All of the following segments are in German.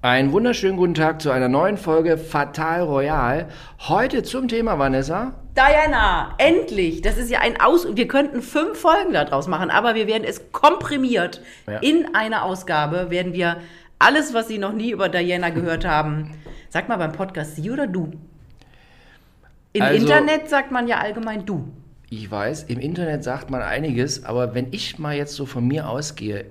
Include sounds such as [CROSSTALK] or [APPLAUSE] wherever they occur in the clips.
Einen wunderschönen guten Tag zu einer neuen Folge Fatal Royal. Heute zum Thema, Vanessa. Diana, endlich! Das ist ja ein Aus. Wir könnten fünf Folgen daraus machen, aber wir werden es komprimiert. Ja. In einer Ausgabe werden wir alles, was Sie noch nie über Diana gehört haben. Sag mal beim Podcast Sie oder du? Im Also- Internet sagt man ja allgemein du. Ich weiß, im Internet sagt man einiges, aber wenn ich mal jetzt so von mir ausgehe,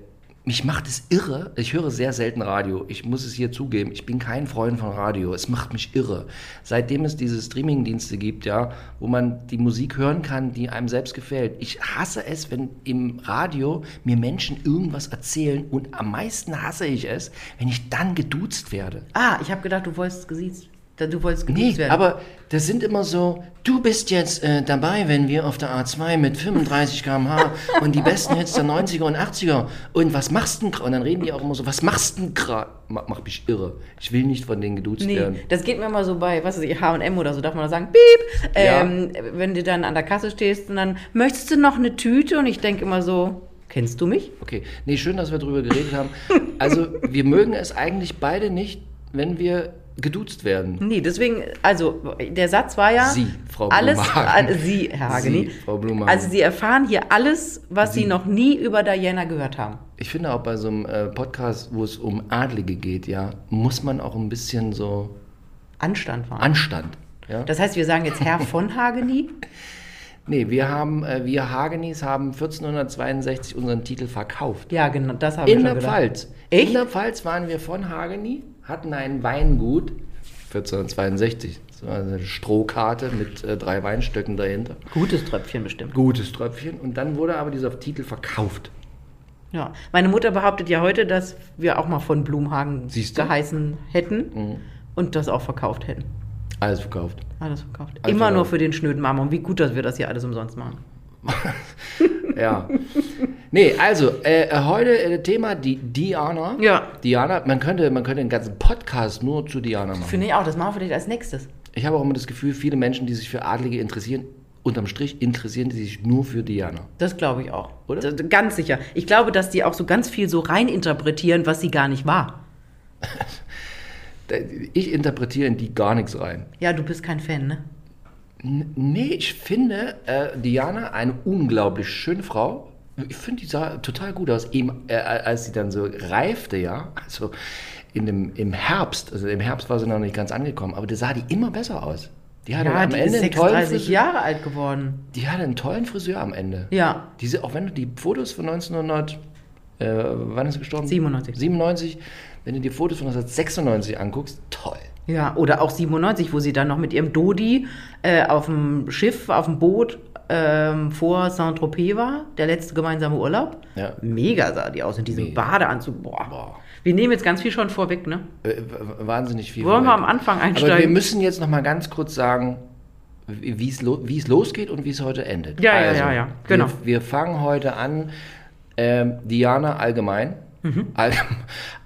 mich macht es irre. Ich höre sehr selten Radio. Ich muss es hier zugeben. Ich bin kein Freund von Radio. Es macht mich irre. Seitdem es diese Streamingdienste gibt, ja, wo man die Musik hören kann, die einem selbst gefällt. Ich hasse es, wenn im Radio mir Menschen irgendwas erzählen und am meisten hasse ich es, wenn ich dann geduzt werde. Ah, ich habe gedacht, du wolltest gesiezt. Du wolltest Nee, geduzt werden. aber das sind immer so, du bist jetzt äh, dabei, wenn wir auf der A2 mit 35 km/h [LAUGHS] und die besten Hits der 90er und 80er und was machst du denn gra-" Und dann reden die auch immer so, was machst du denn gerade? Mach, mach mich irre. Ich will nicht von denen geduzt Nee, werden. das geht mir mal so bei, was weiß ich, H&M oder so, darf man da sagen, piep, Ja. ähm, wenn du dann an der Kasse stehst und dann, möchtest du noch eine Tüte? Und ich denke immer so, kennst du mich? Okay, nee, schön, dass wir drüber geredet haben. Also, wir mögen es eigentlich beide nicht, wenn wir geduzt werden. Nee, deswegen, also der Satz war ja, Sie, Frau alles, Blumhagen. äh, Sie, Herr Hageni, Sie, Frau Blumhagen. also Sie erfahren hier alles, was Sie, Sie. noch nie über Diana gehört haben. Ich finde auch bei so einem äh, Podcast, wo es um Adlige geht, ja, muss man auch ein bisschen so Anstand war. Anstand. Ja? das heißt, wir sagen jetzt Herr von Hageni. [LAUGHS] Nee, wir haben, äh, wir Hagenis haben 1462 unseren Titel verkauft. Ja, genau, das habe ich In schon der gedacht. Pfalz. Echt? In der Pfalz waren wir von Hageni, hatten ein Weingut, 1462. Das war eine Strohkarte mit äh, drei Weinstöcken dahinter. Gutes Tröpfchen bestimmt. Gutes Tröpfchen. Und dann wurde aber dieser Titel verkauft. Ja, meine Mutter behauptet ja heute, dass wir auch mal von Blumhagen Siehst du? Mhm. geheißen hätten und das auch verkauft hätten. Alles verkauft. Alles verkauft. Also- Immer nur für den schnöden Marmor. Wie gut, dass wir das hier alles umsonst machen. [LAUGHS] Ja. nee, also, äh, heute äh, Thema die Diana. Ja. Diana, man könnte, man könnte einen ganzen Podcast nur zu Diana machen. Finde ich auch, das machen wir vielleicht als nächstes. Ich habe auch immer das Gefühl, viele Menschen, die sich für Adlige interessieren, unterm Strich interessieren die sich nur für Diana. Das glaube ich auch. Oder? Das, ganz sicher. Ich glaube, dass die auch so ganz viel so reininterpretieren, was sie gar nicht war. [LAUGHS] Ich interpretiere in die gar nichts rein. Ja, du bist kein Fan, ne? Nee, ich finde äh, Diana eine unglaublich schöne Frau. Ich finde, die sah total gut aus. Eben, äh, als sie dann so reifte, ja, also in dem, im Herbst, also im Herbst war sie noch nicht ganz angekommen, aber da sah die immer besser aus. Die hatte Ja, am die Ende ist einen tollen 36 Friseur. Jahre alt geworden. Die hatte einen tollen Friseur am Ende. Ja. Diese, auch wenn du die Fotos von 1900, äh, wann ist sie gestorben? 97. 97. Wenn du die Fotos von 1996 anguckst, toll. Ja, oder auch 97, wo sie dann noch mit ihrem Dodi äh, auf dem Schiff, auf dem Boot ähm, vor Saint-Tropez war, der letzte gemeinsame Urlaub. Ja. Mega sah die aus in diesem Mega. Badeanzug. Boah. Boah. Wir nehmen jetzt ganz viel schon vorweg, ne? Äh, wahnsinnig viel. Wollen wir vorweg. am Anfang Aber wir einsteigen? müssen jetzt noch mal ganz kurz sagen, wie es lo es losgeht und wie es heute endet. Ja, ja, ja, ja, genau. Wir, wir fangen heute an, ähm, Diana allgemein. Mhm. All,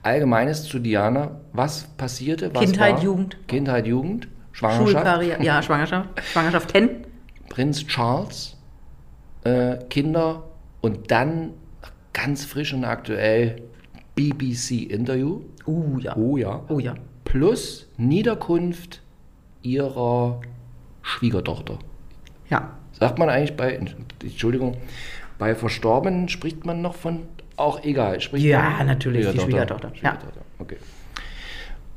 Allgemeines zu Diana. Was passierte? Was Kindheit, war? Jugend. Kindheit, Jugend. Schwangerschaft. Schulkarriere, ja, Schwangerschaft. [LAUGHS] Schwangerschaft kennen. Prinz Charles, äh, Kinder und dann ganz frisch und aktuell BBC-Interview. Uh, ja. Oh ja. Oh ja. Plus Niederkunft ihrer Schwiegertochter. Ja. Sagt man eigentlich bei, Entschuldigung, bei Verstorbenen spricht man noch von, auch egal, spricht Ja, natürlich, die Schwiegertochter, ja. Schwiegertochter. Okay.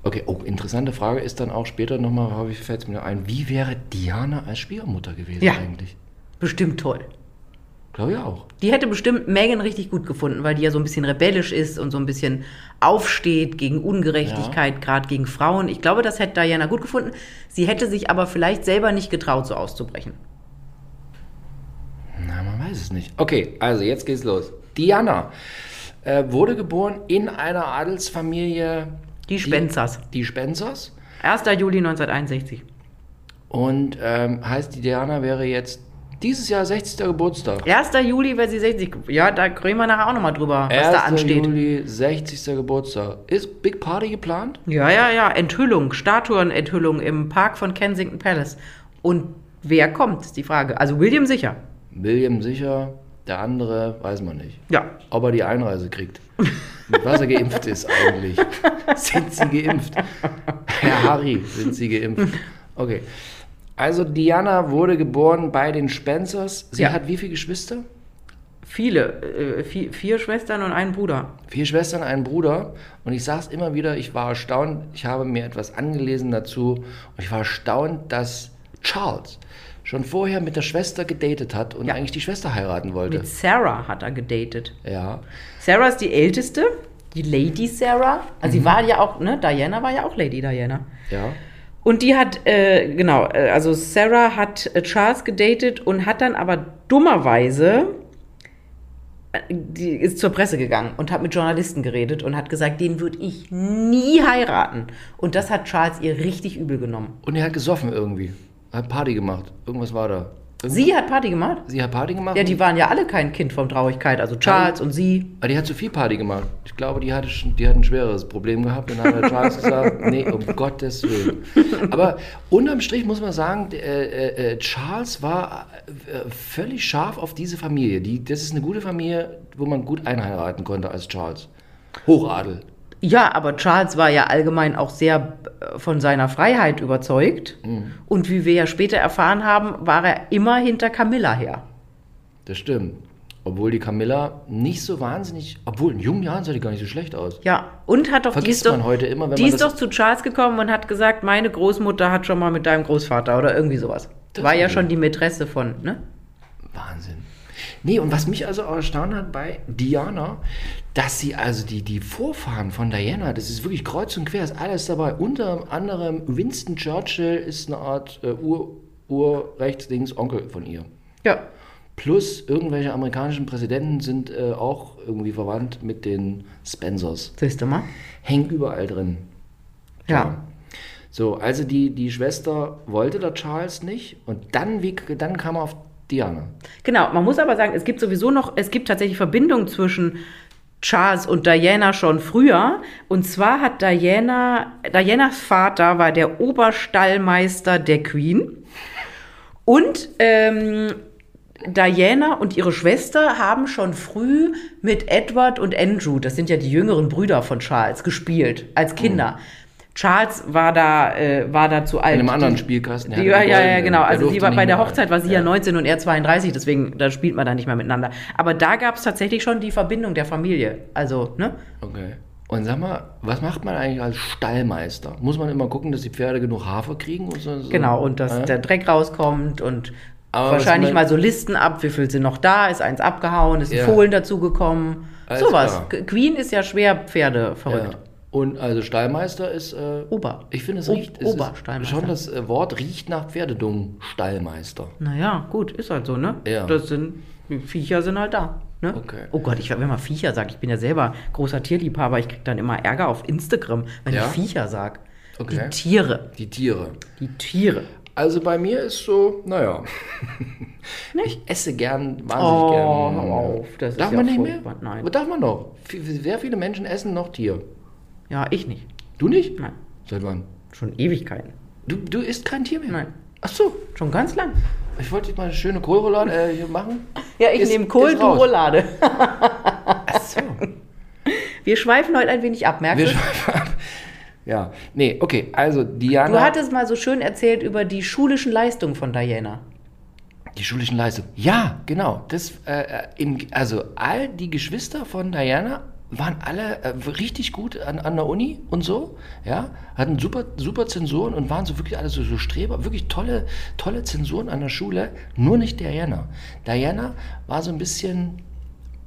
Okay, oh, interessante Frage ist dann auch später nochmal, habe ich fällt mir ein, wie wäre Diana als Schwiegermutter gewesen Ja. eigentlich? Bestimmt toll. Glaube ich auch. Die hätte bestimmt Megan richtig gut gefunden, weil die ja so ein bisschen rebellisch ist und so ein bisschen aufsteht gegen Ungerechtigkeit, gerade gegen Frauen. Ich glaube, das hätte Diana gut gefunden. Sie hätte sich aber vielleicht selber nicht getraut, so auszubrechen. Na, man weiß es nicht. Okay, also jetzt geht's los. Diana äh, wurde geboren in einer Adelsfamilie. Die Spenzers. Die, die Spenzers. 1. Juli 1961. Und ähm, heißt, die Diana wäre jetzt dieses Jahr 60. Geburtstag. 1. Juli, weil sie 60. Ja, da reden wir nachher auch nochmal drüber, was 1. da ansteht. Juli, 60. Geburtstag. Ist Big Party geplant? Ja, ja, ja. Enthüllung, Statuenenthüllung im Park von Kensington Palace. Und wer kommt, ist die Frage. Also William sicher. William sicher. Der andere weiß man nicht. Ja. Ob er die Einreise kriegt. Mit was er geimpft ist eigentlich. [LAUGHS] Sind Sie geimpft? Herr Harry, sind Sie geimpft? Okay. Also Diana wurde geboren bei den Spencers. Sie Ja. hat wie viele Geschwister? Viele, äh, vier, vier Schwestern und einen Bruder. Vier Schwestern, einen Bruder. Und ich sage es immer wieder, ich war erstaunt, ich habe mir etwas angelesen dazu und ich war erstaunt, dass Charles schon vorher mit der Schwester gedatet hat und Ja. eigentlich die Schwester heiraten wollte. Mit Sarah hat er gedatet. Ja. Sarah ist die älteste, die Lady Sarah. Also Mhm. sie war ja auch, ne, Diana war ja auch Lady Diana. Ja. Und die hat, äh, genau, äh, also Sarah hat äh, Charles gedatet und hat dann aber dummerweise, äh, die ist zur Presse gegangen und hat mit Journalisten geredet und hat gesagt, den würde ich nie heiraten. Und das hat Charles ihr richtig übel genommen. Und er hat gesoffen irgendwie. Hat Party gemacht. Irgendwas war da. Irgendwas- Sie hat Party gemacht? Sie hat Party gemacht? Ja, die waren ja alle kein Kind von Traurigkeit, also Charles und sie. Aber die hat zu viel Party gemacht. Ich glaube, die hatte, die hat ein schwereres Problem gehabt. Und dann hat Charles gesagt, nee, um [LAUGHS] Gottes Willen. Aber unterm Strich muss man sagen, äh, äh, äh, Charles war äh, völlig scharf auf diese Familie. Die, das ist eine gute Familie, wo man gut einheiraten konnte als Charles. Hochadel. Ja, aber Charles war ja allgemein auch sehr äh, von seiner Freiheit überzeugt. Und wie wir ja später erfahren haben, war er immer hinter Camilla her. Das stimmt. Obwohl die Camilla nicht so wahnsinnig, obwohl in jungen Jahren sah die gar nicht so schlecht aus. Ja, und hat doch die Vergisst ist doch, man heute immer, wenn die man ist doch zu Charles gekommen und hat gesagt, meine Großmutter hat schon mal mit deinem Großvater oder irgendwie sowas. Das war ja schon die Mätresse von, ne? Wahnsinn. Nee, und was mich also erstaunt hat bei Diana, dass sie also die, die Vorfahren von Diana, das ist wirklich kreuz und quer, ist alles dabei. Unter anderem Winston Churchill ist eine Art äh, Ur, Urrechtsdings Onkel von ihr. Ja. Plus irgendwelche amerikanischen Präsidenten sind äh, auch irgendwie verwandt mit den Spencers. Siehst du mal? Hängt überall drin. Ja. So, also die, die Schwester wollte der Charles nicht und dann, wie, dann kam er auf Diana. Genau, man muss aber sagen, es gibt sowieso noch, es gibt tatsächlich Verbindungen zwischen Charles und Diana schon früher. Und zwar hat Diana, Dianas Vater war der Oberstallmeister der Queen. Und ähm, Diana und ihre Schwester haben schon früh mit Edward und Andrew, das sind ja die jüngeren Brüder von Charles, gespielt als Kinder. Charles war da, äh, war da zu alt. In einem anderen Spielkasten. die, ja, ja, ja, genau. Also sie war bei der. Hochzeit war sie ja. Ja. 19 und er 32, deswegen da spielt man da nicht mehr miteinander. Aber da gab es tatsächlich schon die Verbindung der Familie. Also, ne? Okay. Und sag mal, was macht man eigentlich als Stallmeister? Muss man immer gucken, dass die Pferde genug Hafer kriegen? Und so, so? Genau, und dass Ja? der Dreck rauskommt und Aber wahrscheinlich mal so Listen ab, wie viel sind noch da, ist eins abgehauen, ist ein Ja. Fohlen dazugekommen. Sowas. Queen ist ja schwer Pferde Ja. Und also Stallmeister ist. Äh, Ober. Ich finde, es riecht. Es ist Oberstallmeister. schon das äh, Wort riecht nach Pferdedung. Stallmeister. Naja, gut, ist halt so, ne? Ja. Das sind, Viecher sind halt da. Ne? Okay. Oh Gott, ich, wenn man Viecher sagt, ich bin ja selber großer Tierliebhaber, ich krieg dann immer Ärger auf Instagram, wenn Ja? ich Viecher sag. Okay. Die Tiere. Die Tiere. Die Tiere. Also bei mir ist so, naja. Ich esse gern, wahnsinnig Oh, gern. hör auf, das ist darf ja man nicht furchtbar. mehr? Nein. Darf man noch? F- Sehr viele Menschen essen noch Tier. Ja, ich nicht. Du nicht? Nein. Seit wann? Schon Ewigkeiten. Du, du isst kein Tier mehr? Nein. Ach so. Schon ganz lang. Ich wollte jetzt mal eine schöne Kohlroulade äh, hier machen. Ja, ich Ist- nehme Kohl, du. Roulade. Ach so. [LAUGHS] Wir schweifen heute ein wenig ab, merkst Wir du? schweifen ab. Ja, nee, okay, also Diana. Du hattest mal so schön erzählt über die schulischen Leistungen von Diana. Die schulischen Leistungen. Ja, genau. Das, äh, äh, im, also all die Geschwister von Diana waren alle äh, richtig gut an, an der Uni und so, ja, hatten super, super Zensuren und waren so wirklich alle so, so Streber, wirklich tolle, tolle Zensuren an der Schule, nur nicht Diana. Diana war so ein bisschen,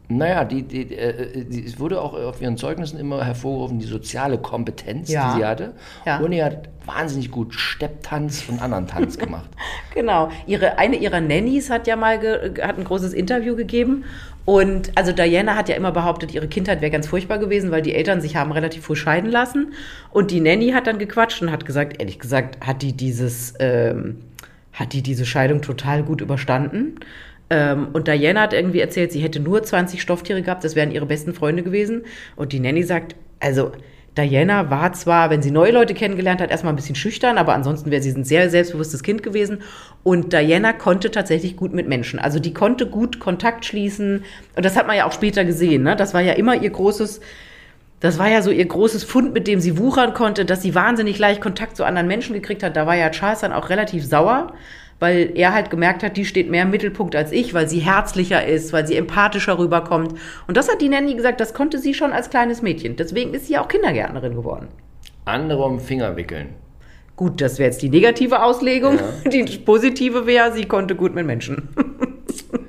naja, die, die, äh, die, es wurde auch auf ihren Zeugnissen immer hervorgerufen, die soziale Kompetenz, Ja. die sie hatte. Ja. Und er hat wahnsinnig gut Stepptanz und anderen Tanz [LAUGHS] gemacht. Genau. Ihre, eine ihrer Nannies hat ja mal ge, hat ein großes Interview gegeben. Und also Diana hat ja immer behauptet, ihre Kindheit wäre ganz furchtbar gewesen, weil die Eltern sich haben relativ früh scheiden lassen. Und die Nanny hat dann gequatscht und hat gesagt, ehrlich gesagt, hat die dieses, ähm, hat die diese Scheidung total gut überstanden. Ähm, und Diana hat irgendwie erzählt, sie hätte nur 20 Stofftiere gehabt, das wären ihre besten Freunde gewesen. Und die Nanny sagt, also Diana war zwar, wenn sie neue Leute kennengelernt hat, erstmal ein bisschen schüchtern, aber ansonsten wäre sie ein sehr selbstbewusstes Kind gewesen. Und Diana konnte tatsächlich gut mit Menschen. Also die konnte gut Kontakt schließen. Und das hat man ja auch später gesehen. Ne? Das war ja immer ihr großes, das war ja so ihr großes Fund, mit dem sie wuchern konnte, dass sie wahnsinnig leicht Kontakt zu anderen Menschen gekriegt hat. Da war ja Charles dann auch relativ sauer, weil er halt gemerkt hat, die steht mehr im Mittelpunkt als ich, weil sie herzlicher ist, weil sie empathischer rüberkommt. Und das hat die Nanny gesagt, das konnte sie schon als kleines Mädchen. Deswegen ist sie auch Kindergärtnerin geworden. Andere um Finger wickeln. Gut, das wäre jetzt die negative Auslegung. Ja. [LAUGHS] Die positive wäre, sie konnte gut mit Menschen. [LAUGHS]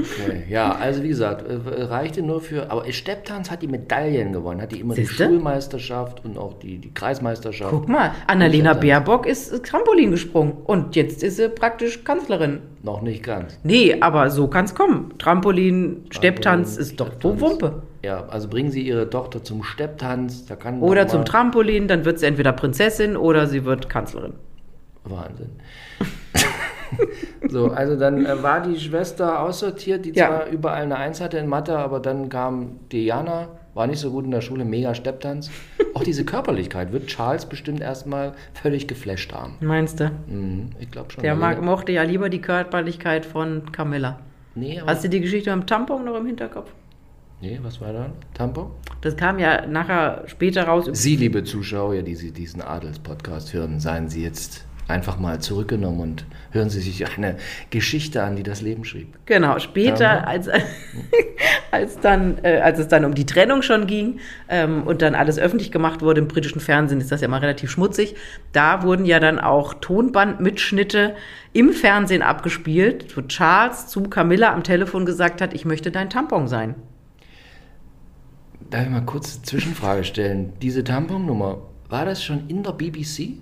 Okay, ja, also wie gesagt, äh, reichte nur für, aber Stepptanz hat die Medaillen gewonnen, hat die immer Siehste? die Schulmeisterschaft und auch die, die Kreismeisterschaft. Guck mal, Annalena. Baerbock ist Trampolin gesprungen und jetzt ist sie praktisch Kanzlerin. Noch nicht ganz. Nee, aber so kann's kommen. Trampolin, Stepptanz ist doch Stepptanz. Wumpe. Ja, also bringen Sie Ihre Tochter zum Stepptanz, da kann Oder zum Trampolin, dann wird sie entweder Prinzessin oder sie wird Kanzlerin. Wahnsinn. [LAUGHS] so, also dann äh, war die Schwester aussortiert, die Ja. zwar überall eine Eins hatte in Mathe, aber dann kam Diana, war nicht so gut in der Schule, mega Stepptanz. Auch diese Körperlichkeit wird Charles bestimmt erstmal völlig geflasht haben. Meinst du? Mhm, ich glaube schon. Der Also, mag, mochte ja lieber die Körperlichkeit von Camilla. Nee, aber, Hast du die Geschichte mit dem Tampon noch im Hinterkopf? nee, was war da? Tampon? Das kam ja nachher später raus. Sie, liebe Zuschauer, die Sie diesen Adels-Podcast hören, seien Sie jetzt einfach mal zurückgenommen und hören Sie sich eine Geschichte an, die das Leben schrieb. Genau, später, Ja. als, [LAUGHS] als, dann, äh, als es dann um die Trennung schon ging ähm, und dann alles öffentlich gemacht wurde, im britischen Fernsehen ist das ja mal relativ schmutzig, da wurden ja dann auch Tonbandmitschnitte im Fernsehen abgespielt, wo Charles zu Camilla am Telefon gesagt hat, ich möchte dein Tampon sein. Darf ich mal kurz eine Zwischenfrage stellen? Diese Tamponnummer, war das schon in der BBC?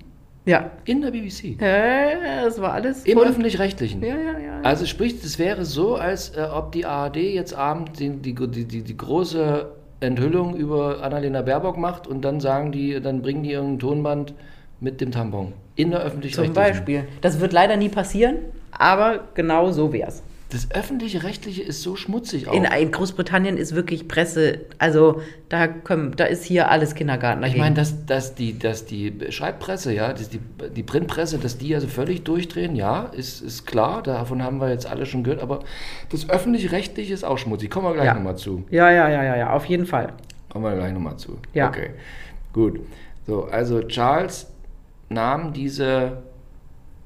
Ja. In der BBC? Äh, das war alles. Im Öffentlich-Rechtlichen? Ja, ja, ja. Also sprich, es wäre so, als äh, ob die ARD jetzt abend die, die, die, die, große Enthüllung über Annalena Baerbock macht und dann sagen die, dann bringen die irgendein Tonband mit dem Tampon. In der Zum Öffentlich-Rechtlichen. Beispiel. Das wird leider nie passieren, aber genau so wär's. Das Öffentlich-Rechtliche ist so schmutzig auch. In, in Großbritannien ist wirklich Presse, also da, können, da ist hier alles Kindergarten Ich dagegen. meine, dass, dass, die, dass die Schreibpresse, ja, dass die, die Printpresse, dass die also völlig durchdrehen, ja, ist, ist klar, davon haben wir jetzt alle schon gehört, aber das Öffentlich-Rechtliche ist auch schmutzig. Kommen wir gleich Ja. nochmal zu. ja, ja, ja, ja, ja, auf jeden Fall. Kommen wir gleich nochmal zu. Ja. Okay, gut. So, also Charles nahm diese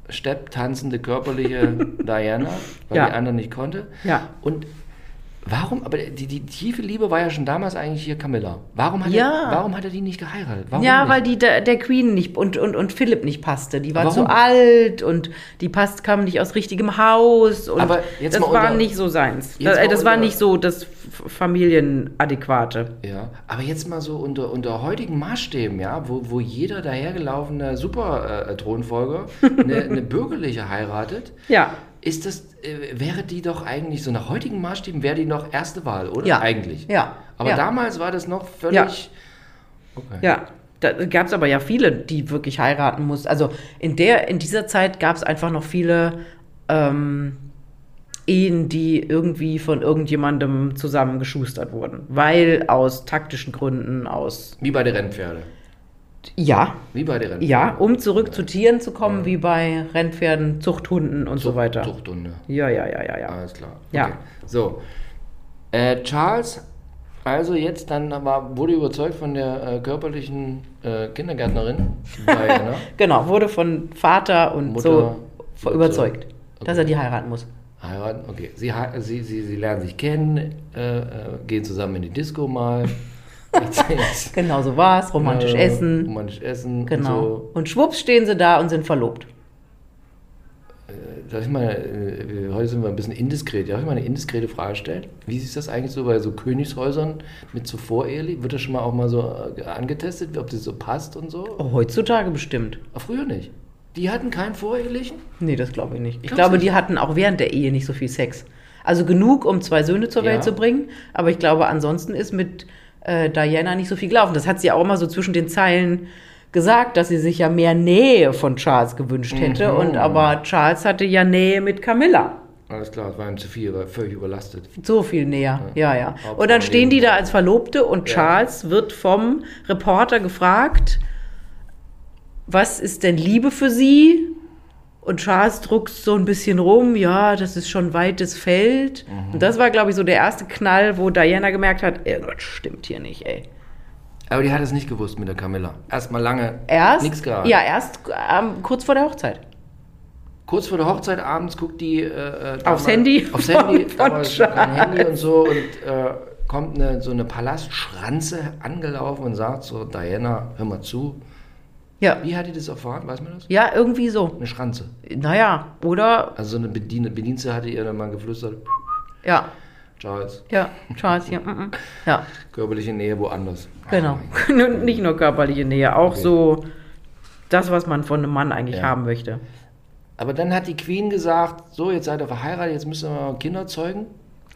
stepptanzende körperliche [LAUGHS] Diana, weil Ja. die andere nicht konnte. Ja. Und warum, aber die, die tiefe Liebe war ja schon damals eigentlich hier Camilla. Warum hat, Ja. er, warum hat er die nicht geheiratet? Warum ja, nicht? weil die der, der Queen nicht und, und, und Philipp nicht passte. Die war Warum? zu alt und die passt, kam nicht aus richtigem Haus und Aber jetzt das mal war unter- nicht so seins. Jetzt Das, äh, das war unter- nicht so das Familienadäquate. Ja, aber jetzt mal so unter, unter heutigen Maßstäben, ja, wo, wo jeder dahergelaufene Super-Thronfolger [LAUGHS] eine, eine bürgerliche heiratet, Ja. Ist das, äh, wäre die doch eigentlich, so nach heutigen Maßstäben, wäre die noch erste Wahl, oder? Ja. Eigentlich. Ja. Aber ja. damals war das noch völlig. Ja. Okay. Ja, da gab es aber ja viele, die wirklich heiraten mussten. Also in, der, in dieser Zeit gab es einfach noch viele ähm, Ehen, die irgendwie von irgendjemandem zusammengeschustert wurden. Weil aus taktischen Gründen, aus. Wie bei den Rennpferde. Ja, Wie bei den Rennpferde. ja, um zurück zu Tieren zu kommen, wie bei Rennpferden, Zuchthunden und so weiter. Zuchthunde. Ja, ja, ja, ja, ja. Alles klar. Ja. Okay. So. Äh, Charles, also jetzt dann war, wurde überzeugt von der äh, körperlichen äh, Kindergärtnerin [LAUGHS] Diana. Genau, wurde von Vater und Mutter so überzeugt. überzeugt, dass Okay. er die heiraten muss. Heiraten, okay. Sie, sie, sie, sie lernen sich kennen, äh, äh, gehen zusammen in die Disco mal. [LAUGHS] Genau so war es, romantisch äh, essen. Romantisch essen. Genau. Und so. Und schwupps stehen sie da und sind verlobt. Darf ich mal, äh, heute sind wir ein bisschen indiskret. Darf ich mal eine indiskrete Frage stellen? Wie ist das eigentlich so bei so Königshäusern mit so Vorehelich? Wird das schon mal auch mal so äh, angetestet, ob das so passt und so? Oh, heutzutage bestimmt. Aber früher nicht. Die hatten keinen Vorehelichen? Nee, das glaube ich nicht. Ich Glaubst glaube, nicht? die hatten auch während der Ehe nicht so viel Sex. Also genug, um zwei Söhne zur Ja. Welt zu bringen. Aber ich glaube, ansonsten ist mit äh, Diana nicht so viel gelaufen. Das hat sie auch immer so zwischen den Zeilen gesagt, dass sie sich ja mehr Nähe von Charles gewünscht hätte. Mhm. Und aber Charles hatte ja Nähe mit Camilla. Alles klar, es war ihm zu viel, war völlig überlastet. So viel näher, ja, ja. Hauptfrau Und dann stehen die da als Verlobte und Ja. Charles wird vom Reporter gefragt, was ist denn Liebe für sie? Und Charles druckst so ein bisschen rum, ja, das ist schon weites Feld. Mhm. Und das war, glaube ich, so der erste Knall, wo Diana gemerkt hat, irgendwas stimmt hier nicht, ey. Aber die hat es nicht gewusst mit der Camilla. Erstmal lange Erst, nichts gehabt. ja, erst ähm, kurz vor der Hochzeit. Kurz vor der Hochzeit abends guckt die äh, äh, Aufs Handy [LAUGHS] Aufs Handy, [LAUGHS] von kein Charles. Handy und so und äh, kommt eine, so eine Palastschranze angelaufen und sagt so, Diana, hör mal zu. Ja, Wie hat die das erfahren? Weiß man das? ja, irgendwie so. Eine Schranze. Naja, oder, Also so eine Bedien Bedienste hatte ihr dann mal geflüstert, ja, Charles, ja, Charles hier, mm, mm. ja. körperliche Nähe woanders. Genau. [LAUGHS] Und Nicht nur körperliche Nähe, auch Okay. so das, was man von einem Mann eigentlich Ja. haben möchte. Aber dann hat die Queen gesagt, so, jetzt seid ihr verheiratet, jetzt müssen wir Kinder zeugen.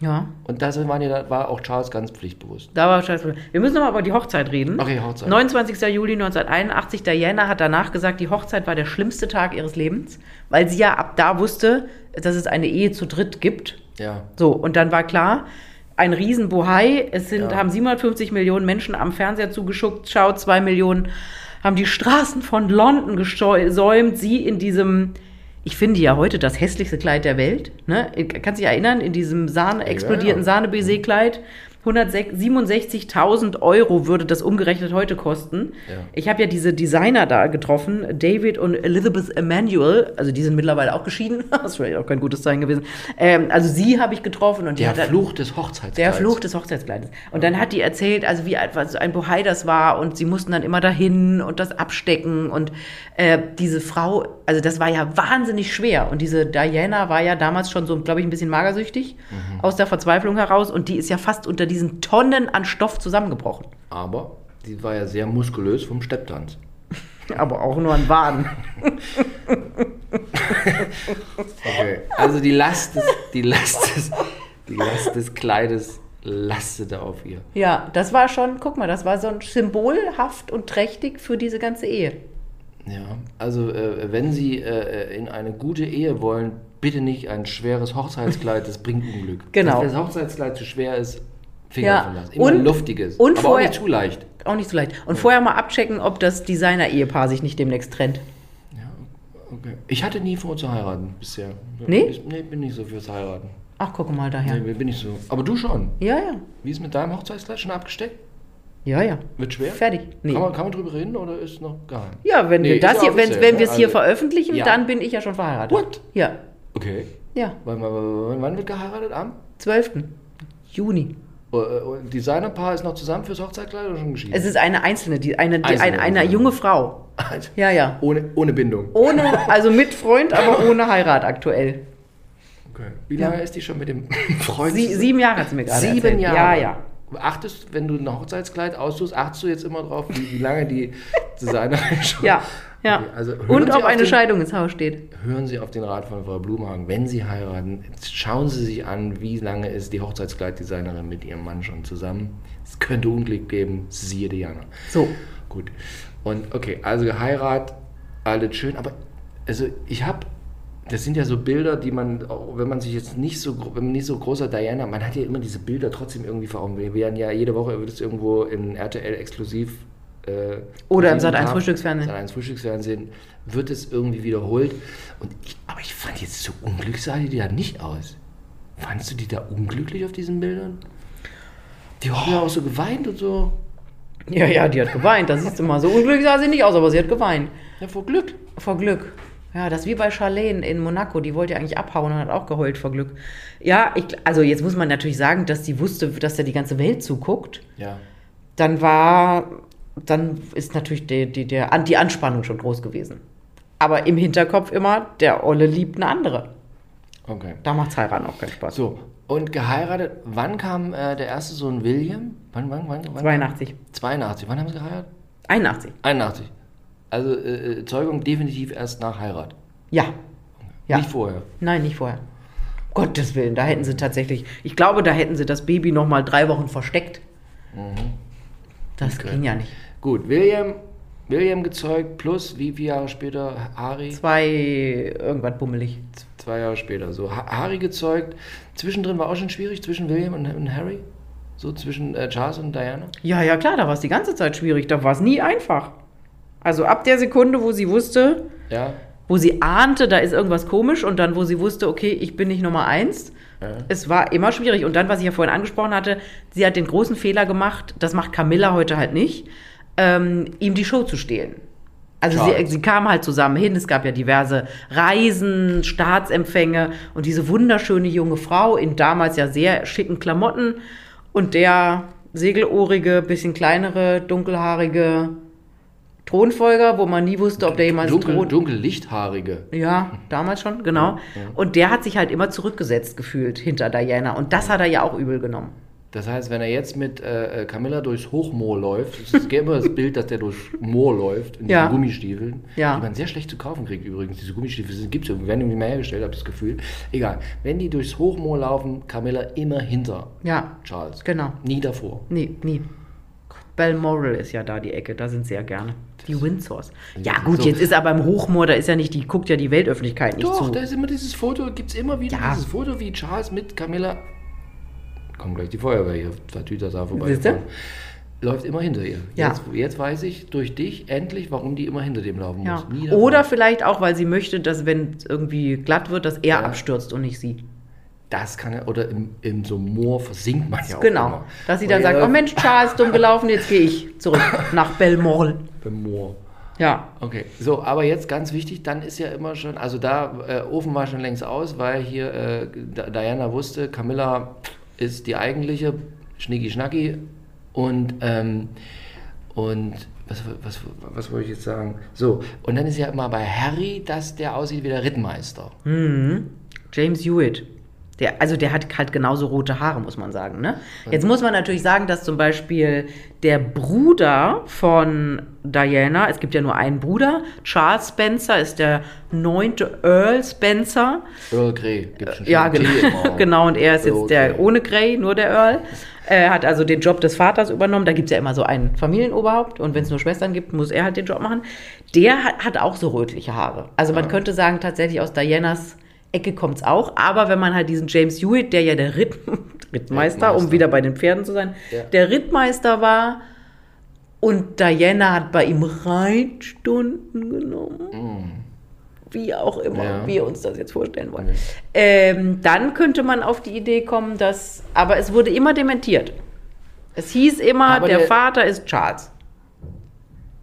Ja. Und da da war auch Charles ganz pflichtbewusst. Da war scheiße. Wir müssen noch mal über die Hochzeit reden. Okay, Hochzeit. 29. Juli 1981. Diana hat danach gesagt, die Hochzeit war der schlimmste Tag ihres Lebens, weil sie ja ab da wusste, dass es eine Ehe zu dritt gibt. Ja. So, und dann war klar, ein Riesenbohai. Es sind, Ja. haben 750 Millionen Menschen am Fernseher zugeschaut, schaut, zwei Millionen haben die Straßen von London gesäumt. Sie in diesem, ich finde ja heute das hässlichste Kleid der Welt. Ne? Kannst dich erinnern, in diesem Sahne, Ja, explodierten ja. Sahne-Baiser-Kleid. 167.000 Euro würde das umgerechnet heute kosten. Ja. Ich habe ja diese Designer da getroffen, David und Elizabeth Emanuel, also die sind mittlerweile auch geschieden, [LAUGHS] das ist vielleicht auch kein gutes Zeichen gewesen. Ähm, also sie habe ich getroffen und die Der hat Fluch des Hochzeitskleids. der Fluch des Hochzeitskleides. Und dann hat die erzählt, also wie alt- was ein Bohai das war und sie mussten dann immer dahin und das abstecken und äh, diese Frau, also das war ja wahnsinnig schwer und diese Diana war ja damals schon so, glaube ich, ein bisschen magersüchtig aus der Verzweiflung heraus und die ist ja fast unter diesen Tonnen an Stoff zusammengebrochen. Aber die war ja sehr muskulös vom Stepptanz. [LAUGHS] Aber auch nur an Waden. Okay. Also die Last des, die Last des, die Last des Kleides lastete auf ihr. Ja, das war schon, guck mal, das war so ein symbolhaft und trächtig für diese ganze Ehe. Ja. Also äh, wenn Sie äh, in eine gute Ehe wollen, bitte nicht ein schweres Hochzeitskleid, das bringt Unglück. Genau. Wenn das Hochzeitskleid zu schwer ist, Finger Ja. lassen. Immer Und- luftiges. und aber auch vorher- nicht zu leicht. Auch nicht so leicht. Und vorher mal abchecken, ob das Designer-Ehepaar sich nicht demnächst trennt. Ja, okay. Ich hatte nie vor zu heiraten bisher. Nee? Ich nee, bin nicht so fürs Heiraten. Ach, guck mal daher. Nee, bin ich so. Aber du schon. Ja, ja. Wie ist mit deinem Hochzeitskleid schon abgesteckt? Ja, ja. Wird schwer? Fertig. Nee. Kann, man, kann man drüber reden oder ist noch geheim? Ja, wenn Nee, wir das ja hier, wenn, wenn ne? wir es hier Also- veröffentlichen, Ja. dann bin ich ja schon verheiratet. What? Ja, Okay. ja. Wann, wann wird geheiratet? Am? 12. Juni. Äh, Designerpaar ist noch zusammen fürs Hochzeitkleid oder schon geschieden? Es ist eine einzelne, die, eine, die, Einzelne, eine, eine also. junge Frau. Alter. Ja, ja. ohne, ohne Bindung. Ohne, also mit Freund, aber [LAUGHS] ohne Heirat aktuell. Okay. Wie Ja. lange ist die schon mit dem [LAUGHS] Freund? Sie, sieben Jahre hat sie mir gerade Sieben erzählt. Jahre. Ja, ja. Achtest, wenn du ein Hochzeitskleid aussuchst, achtest du jetzt immer drauf, wie, wie lange die [LAUGHS] Designerin [LAUGHS] schon. Ja, ja. Okay, also Und ob auf eine den- Scheidung ins Haus steht. Hören Sie auf den Rat von Frau Blumhagen. Wenn Sie heiraten, schauen Sie sich an, wie lange ist die Hochzeitskleiddesignerin mit ihrem Mann schon zusammen. Es könnte Unglück geben, siehe Diana. So. Gut. Und okay, also geheiratet, alles schön, aber also ich habe, das sind ja so Bilder, die man, wenn man sich jetzt nicht so, wenn man nicht so großer Diana, man hat ja immer diese Bilder trotzdem irgendwie vor Augen. Wir werden ja jede Woche wird es irgendwo in RTL exklusiv äh, Oder im Sat.1 haben. Frühstücksfernsehen. Sat.1 Frühstücksfernsehen wird es irgendwie wiederholt. Und ich, aber ich fand jetzt so unglücklich sah die da nicht aus. Fandst du die da unglücklich auf diesen Bildern? Die haben ja auch so geweint und so. Ja, ja, die hat geweint. Das du mal. So unglücklich sah sie nicht aus, aber sie hat geweint. Ja, vor Glück. Vor Glück. Ja, das ist wie bei Charlene in Monaco. Die wollte ja eigentlich abhauen und hat auch geheult vor Glück. Ja, ich, also jetzt muss man natürlich sagen, dass sie wusste, dass da die ganze Welt zuguckt. Ja. Dann war, dann ist natürlich die, die, der, die Anspannung schon groß gewesen. Aber im Hinterkopf immer, der Olle liebt eine andere. Okay. Da macht's heiraten auch keinen Spaß. So, und geheiratet, wann kam äh, der erste Sohn William? Wann, wann, wann? wann 82. 82. Wann haben sie geheiratet? 81. 81. Also äh, äh, Zeugung definitiv erst nach Heirat. Ja. Ja. Nicht vorher. Nein, nicht vorher. Gottes Willen, da hätten sie tatsächlich, ich glaube, da hätten sie das Baby noch mal drei Wochen versteckt. Das Okay. ging ja nicht. Gut, William William gezeugt, plus wie viele Jahre später Harry? Zwei, irgendwas bummelig. Zwei Jahre später. So, Ha- Harry gezeugt. Zwischendrin war auch schon schwierig, zwischen William und, und Harry? So zwischen äh, Charles und Diana? Ja, ja, klar, da war es die ganze Zeit schwierig. Da war es nie einfach. Also ab der Sekunde, wo sie wusste, Ja. wo sie ahnte, da ist irgendwas komisch und dann, wo sie wusste, okay, ich bin nicht Nummer eins. Ja. Es war immer schwierig. Und dann, was ich ja vorhin angesprochen hatte, sie hat den großen Fehler gemacht, das macht Camilla heute halt nicht, ähm, ihm die Show zu stehlen. Also sie, sie kamen halt zusammen hin, es gab ja diverse Reisen, Staatsempfänge und diese wunderschöne junge Frau in damals ja sehr schicken Klamotten und der segelohrige, bisschen kleinere, dunkelhaarige Thronfolger, wo man nie wusste, ob der jemals Dunkel, Thron... dunkel lichthaarige. Ja, damals schon, genau. Und der hat sich halt immer zurückgesetzt gefühlt hinter Diana. Und das hat er ja auch übel genommen. Das heißt, wenn er jetzt mit äh, äh, Camilla durchs Hochmoor läuft, es gibt immer das Bild, dass der durchs Moor läuft, in Ja. diesen Gummistiefeln, Ja. die man sehr schlecht zu kaufen kriegt übrigens. Diese Gummistiefel gibt es irgendwie, werden irgendwie mehr hergestellt, habe ich das Gefühl. Egal. Wenn die durchs Hochmoor laufen, Camilla immer hinter Ja, Charles. genau. Nie davor. Nee, nie. Balmoral ist ja da die Ecke, da sind sie ja gerne. Die Windsors. Ja, gut, So. jetzt ist aber im Hochmoor, da ist ja nicht, die guckt ja die Weltöffentlichkeit nicht Doch, zu. da ist immer dieses Foto, gibt es immer wieder Ja. dieses Foto, wie Charles mit Camilla. Kommt gleich die Feuerwehr hier, Tatüter da vorbei. Läuft immer hinter ihr. Ja. Jetzt, jetzt weiß ich durch dich endlich, warum die immer hinter dem laufen Ja. muss. Oder vielleicht auch, weil sie möchte, dass wenn es irgendwie glatt wird, dass er abstürzt und nicht sie. Das kann er, oder im, im so Moor versinkt man ja auch Genau. immer. Dass sie dann sagt, oh Mensch, Charles, dumm gelaufen, jetzt gehe ich zurück [LAUGHS] nach Balmoral. Im Moor. Ja. Okay, so, aber jetzt ganz wichtig, dann ist ja immer schon, also da, äh, Ofen war schon längst aus, weil hier äh, Di- Diana wusste, Camilla ist die eigentliche, Schnicki Schnacki und, ähm, und was, was, was wollte ich jetzt sagen? So, und dann ist ja immer bei Harry, dass der aussieht wie der Rittmeister. Mhm. James Hewitt. Der, also der hat halt genauso rote Haare, muss man sagen. Ne? Jetzt muss man natürlich sagen, dass zum Beispiel der Bruder von Diana, es gibt ja nur einen Bruder, Charles Spencer ist der neunte Earl Spencer. Earl Grey, gibt's schon Ja, schon genau. [LAUGHS] Genau, und er ist jetzt der ohne Grey, nur der Earl. Er hat also den Job des Vaters übernommen. Da gibt es ja immer so einen Familienoberhaupt und wenn es nur Schwestern gibt, muss er halt den Job machen. Der hat, hat auch so rötliche Haare. Also man könnte sagen, tatsächlich aus Dianas Ecke kommt es auch. Aber wenn man halt diesen James Hewitt, der ja der Ritt, [LAUGHS] Rittmeister, um Rittmeister. wieder bei den Pferden zu sein, Ja. der Rittmeister war und Diana hat bei ihm Reitstunden genommen wie auch immer Ja. wir uns das jetzt vorstellen wollen. Ja. Ähm, dann könnte man auf die Idee kommen, dass, aber es wurde immer dementiert. Es hieß immer, der, der- Vater ist Charles.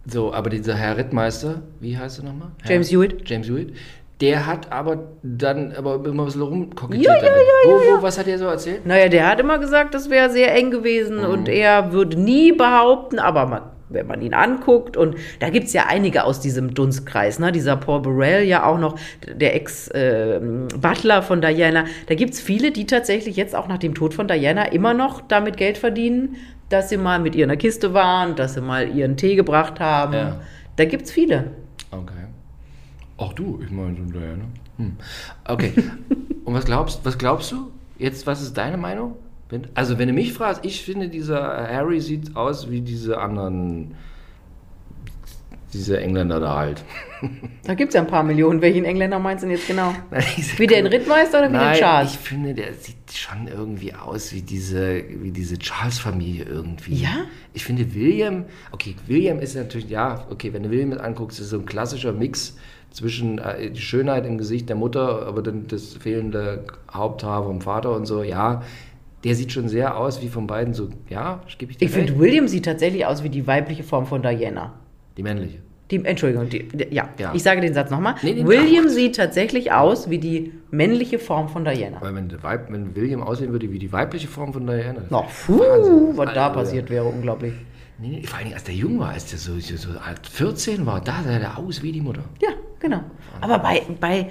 So, aber dieser Herr Rittmeister, wie heißt er nochmal? James Hewitt. James Hewitt. Der hat aber dann aber immer ein bisschen rumkokettiert Ja, ja, damit. ja, wo, wo, was hat er so erzählt? Naja, der hat immer gesagt, das wäre sehr eng gewesen Mhm. und er würde nie behaupten, aber man, wenn man ihn anguckt, und da gibt es ja einige aus diesem Dunstkreis, ne? dieser Paul Burrell ja auch noch, der Ex-Butler von Diana, da gibt es viele, die tatsächlich jetzt auch nach dem Tod von Diana immer noch damit Geld verdienen, dass sie mal mit ihr in der Kiste waren, dass sie mal ihren Tee gebracht haben. Ja. Da gibt es viele. Ach du, ich meine so daher, ne? Hm. Okay. [LAUGHS] Und was glaubst, was glaubst du? Jetzt, was ist deine Meinung? Wenn, also, wenn du mich fragst, ich finde, dieser Harry sieht aus wie diese anderen, diese Engländer da halt. Da gibt es ja ein paar Millionen. Welchen Engländer meinst du denn jetzt genau? [LAUGHS] Diese- Wie den Rittmeister oder wie Nein, den Charles? ich finde, der sieht schon irgendwie aus wie diese, wie diese Charles-Familie irgendwie. Ja? Ich finde William, okay, William ist natürlich, ja, okay, wenn du William mit anguckst, ist so ein klassischer Mix zwischen äh, die Schönheit im Gesicht der Mutter, aber dann das fehlende Haupthaar vom Vater und so, ja. Der sieht schon sehr aus wie von beiden so, ja, gebe ich dir Ich finde, William sieht tatsächlich aus wie die weibliche Form von Diana. Die männliche. Die, Entschuldigung, die, die, ja. Ja. ich sage den Satz nochmal. Nee, nee, William ach. sieht tatsächlich aus wie die männliche Form von Diana. Weil wenn, Weib, wenn William aussehen würde wie die weibliche Form von Diana. Na, puh, was da passiert wäre, unglaublich. Nee, nee, vor allem, als der jung war, als der so, so, so alt 14 war, da sah der aus wie die Mutter. Ja, genau. Aber bei, bei,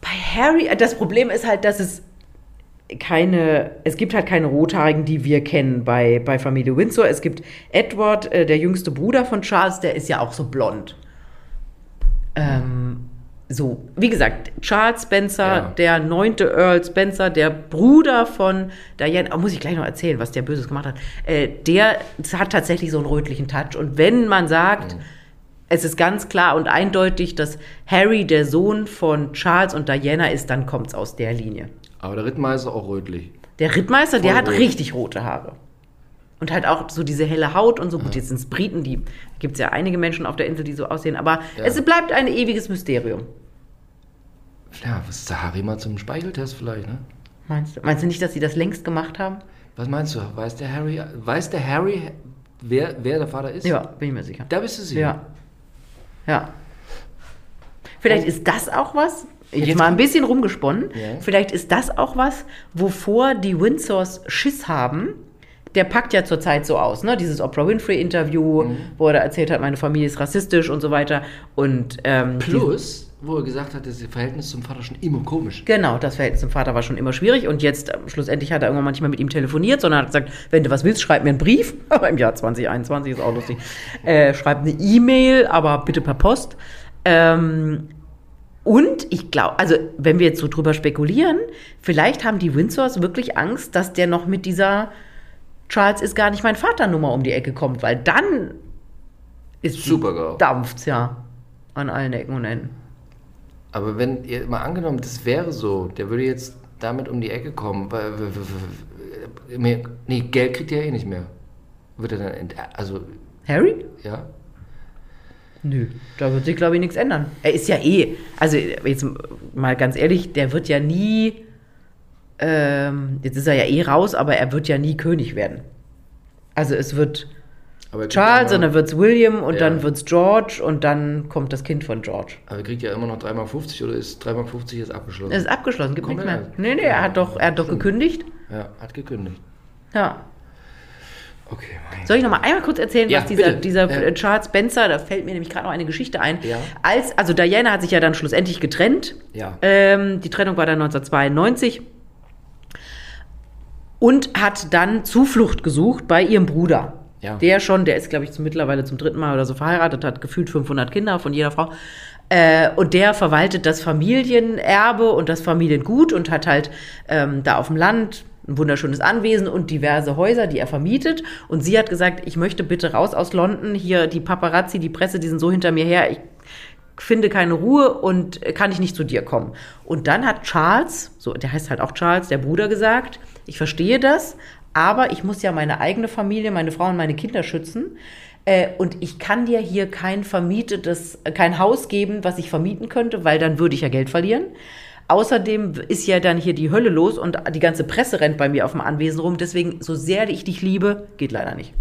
bei Harry, das Problem ist halt, dass es keine, es gibt halt keine Rothaarigen, die wir kennen bei, bei Familie Windsor. Es gibt Edward, äh, der jüngste Bruder von Charles, der ist ja auch so blond. Ähm, so, wie gesagt, Charles Spencer, Ja. der neunte Earl Spencer, der Bruder von Diana, oh, muss ich gleich noch erzählen, was der Böses gemacht hat, äh, der hat tatsächlich so einen rötlichen Touch. Und wenn man sagt, es ist ganz klar und eindeutig, dass Harry der Sohn von Charles und Diana ist, dann kommt es aus der Linie. Aber der Rittmeister auch rötlich. Der Rittmeister, der Voll hat rot. richtig rote Haare. Und halt auch so diese helle Haut und so. Gut, jetzt sind es Briten, die gibt es ja einige Menschen auf der Insel, die so aussehen. Aber Ja. es bleibt ein ewiges Mysterium. Ja, was ist der Harry mal zum Speicheltest vielleicht, ne? Meinst du? Meinst du nicht, dass sie das längst gemacht haben? Was meinst du? Weiß der Harry, weiß der Harry, wer, wer der Vater ist? Ja, bin ich mir sicher. Da bist du sicher. Ja. Ja. Vielleicht ist das auch was, jetzt, Jetzt mal ein bisschen rumgesponnen, Ja. vielleicht ist das auch was, wovor die Windsors Schiss haben. Der packt ja zurzeit so aus, ne? Dieses Oprah Winfrey-Interview, Mhm. wo er da erzählt hat, meine Familie ist rassistisch und so weiter. Und ähm, Plus, wo er gesagt hat, das Verhältnis zum Vater schon immer komisch. Genau, das Verhältnis zum Vater war schon immer schwierig und jetzt äh, schlussendlich hat er irgendwann manchmal mit ihm telefoniert, sondern hat gesagt, wenn du was willst, schreib mir einen Brief. [LAUGHS] Aber im Jahr 2021 ist auch lustig. Äh, schreib eine E-Mail, aber bitte per Post. Ähm, und ich glaube, also wenn wir jetzt so drüber spekulieren, vielleicht haben die Windsors wirklich Angst, dass der noch mit dieser Charles ist gar nicht mein Vater-Nummer um die Ecke kommt, weil dann ist Super GAU. dampft's ja an allen Ecken und Enden. Aber wenn ihr mal angenommen, das wäre so, der würde jetzt damit um die Ecke kommen, weil, nee, Geld kriegt er eh nicht mehr. Wird er dann, also, Harry? ja. Nö, da wird sich, glaube ich, nichts ändern. Er ist ja eh, also jetzt mal ganz ehrlich, der wird ja nie, ähm, jetzt ist er ja eh raus, aber er wird ja nie König werden. Also es wird Aber er Charles ja und immer, dann wird's William und Ja. dann wird's George und dann kommt das Kind von George. aber er kriegt ja immer noch 3,50 Mark oder ist 3,50 Mark jetzt abgeschlossen? Es ist abgeschlossen, gibt nichts mehr. Komplett. Nee, nee, er hat doch, er hat doch Stimmt. gekündigt. ja, hat gekündigt. Ja. Okay, mein Soll ich noch mal einmal kurz erzählen, Ja, was dieser, bitte. dieser Äh. äh, Charles Spencer, da fällt mir nämlich gerade noch eine Geschichte ein. Ja. Als, also Diana hat sich ja dann schlussendlich getrennt. Ja. Ähm, die Trennung war dann 1992. Und hat dann Zuflucht gesucht bei ihrem Bruder. Ja. Der schon, der ist, glaube ich, mittlerweile zum dritten Mal oder so verheiratet, hat gefühlt 500 Kinder von jeder Frau. Äh, und der verwaltet das Familienerbe und das Familiengut und hat halt ähm, da auf dem Land ein wunderschönes Anwesen und diverse Häuser, die er vermietet. Und sie hat gesagt, ich möchte bitte raus aus London. Hier die Paparazzi, die Presse, die sind so hinter mir her. Ich finde keine Ruhe und kann ich nicht zu dir kommen. Und dann hat Charles, so der heißt halt auch Charles, der Bruder gesagt, ich verstehe das, aber ich muss ja meine eigene Familie, meine Frau und meine Kinder schützen. Äh, und ich kann dir hier kein vermietetes, äh, kein Haus geben, was ich vermieten könnte, weil dann würde ich ja Geld verlieren. Außerdem ist ja dann hier die Hölle los und die ganze Presse rennt bei mir auf dem Anwesen rum. Deswegen, so sehr ich dich liebe, geht leider nicht.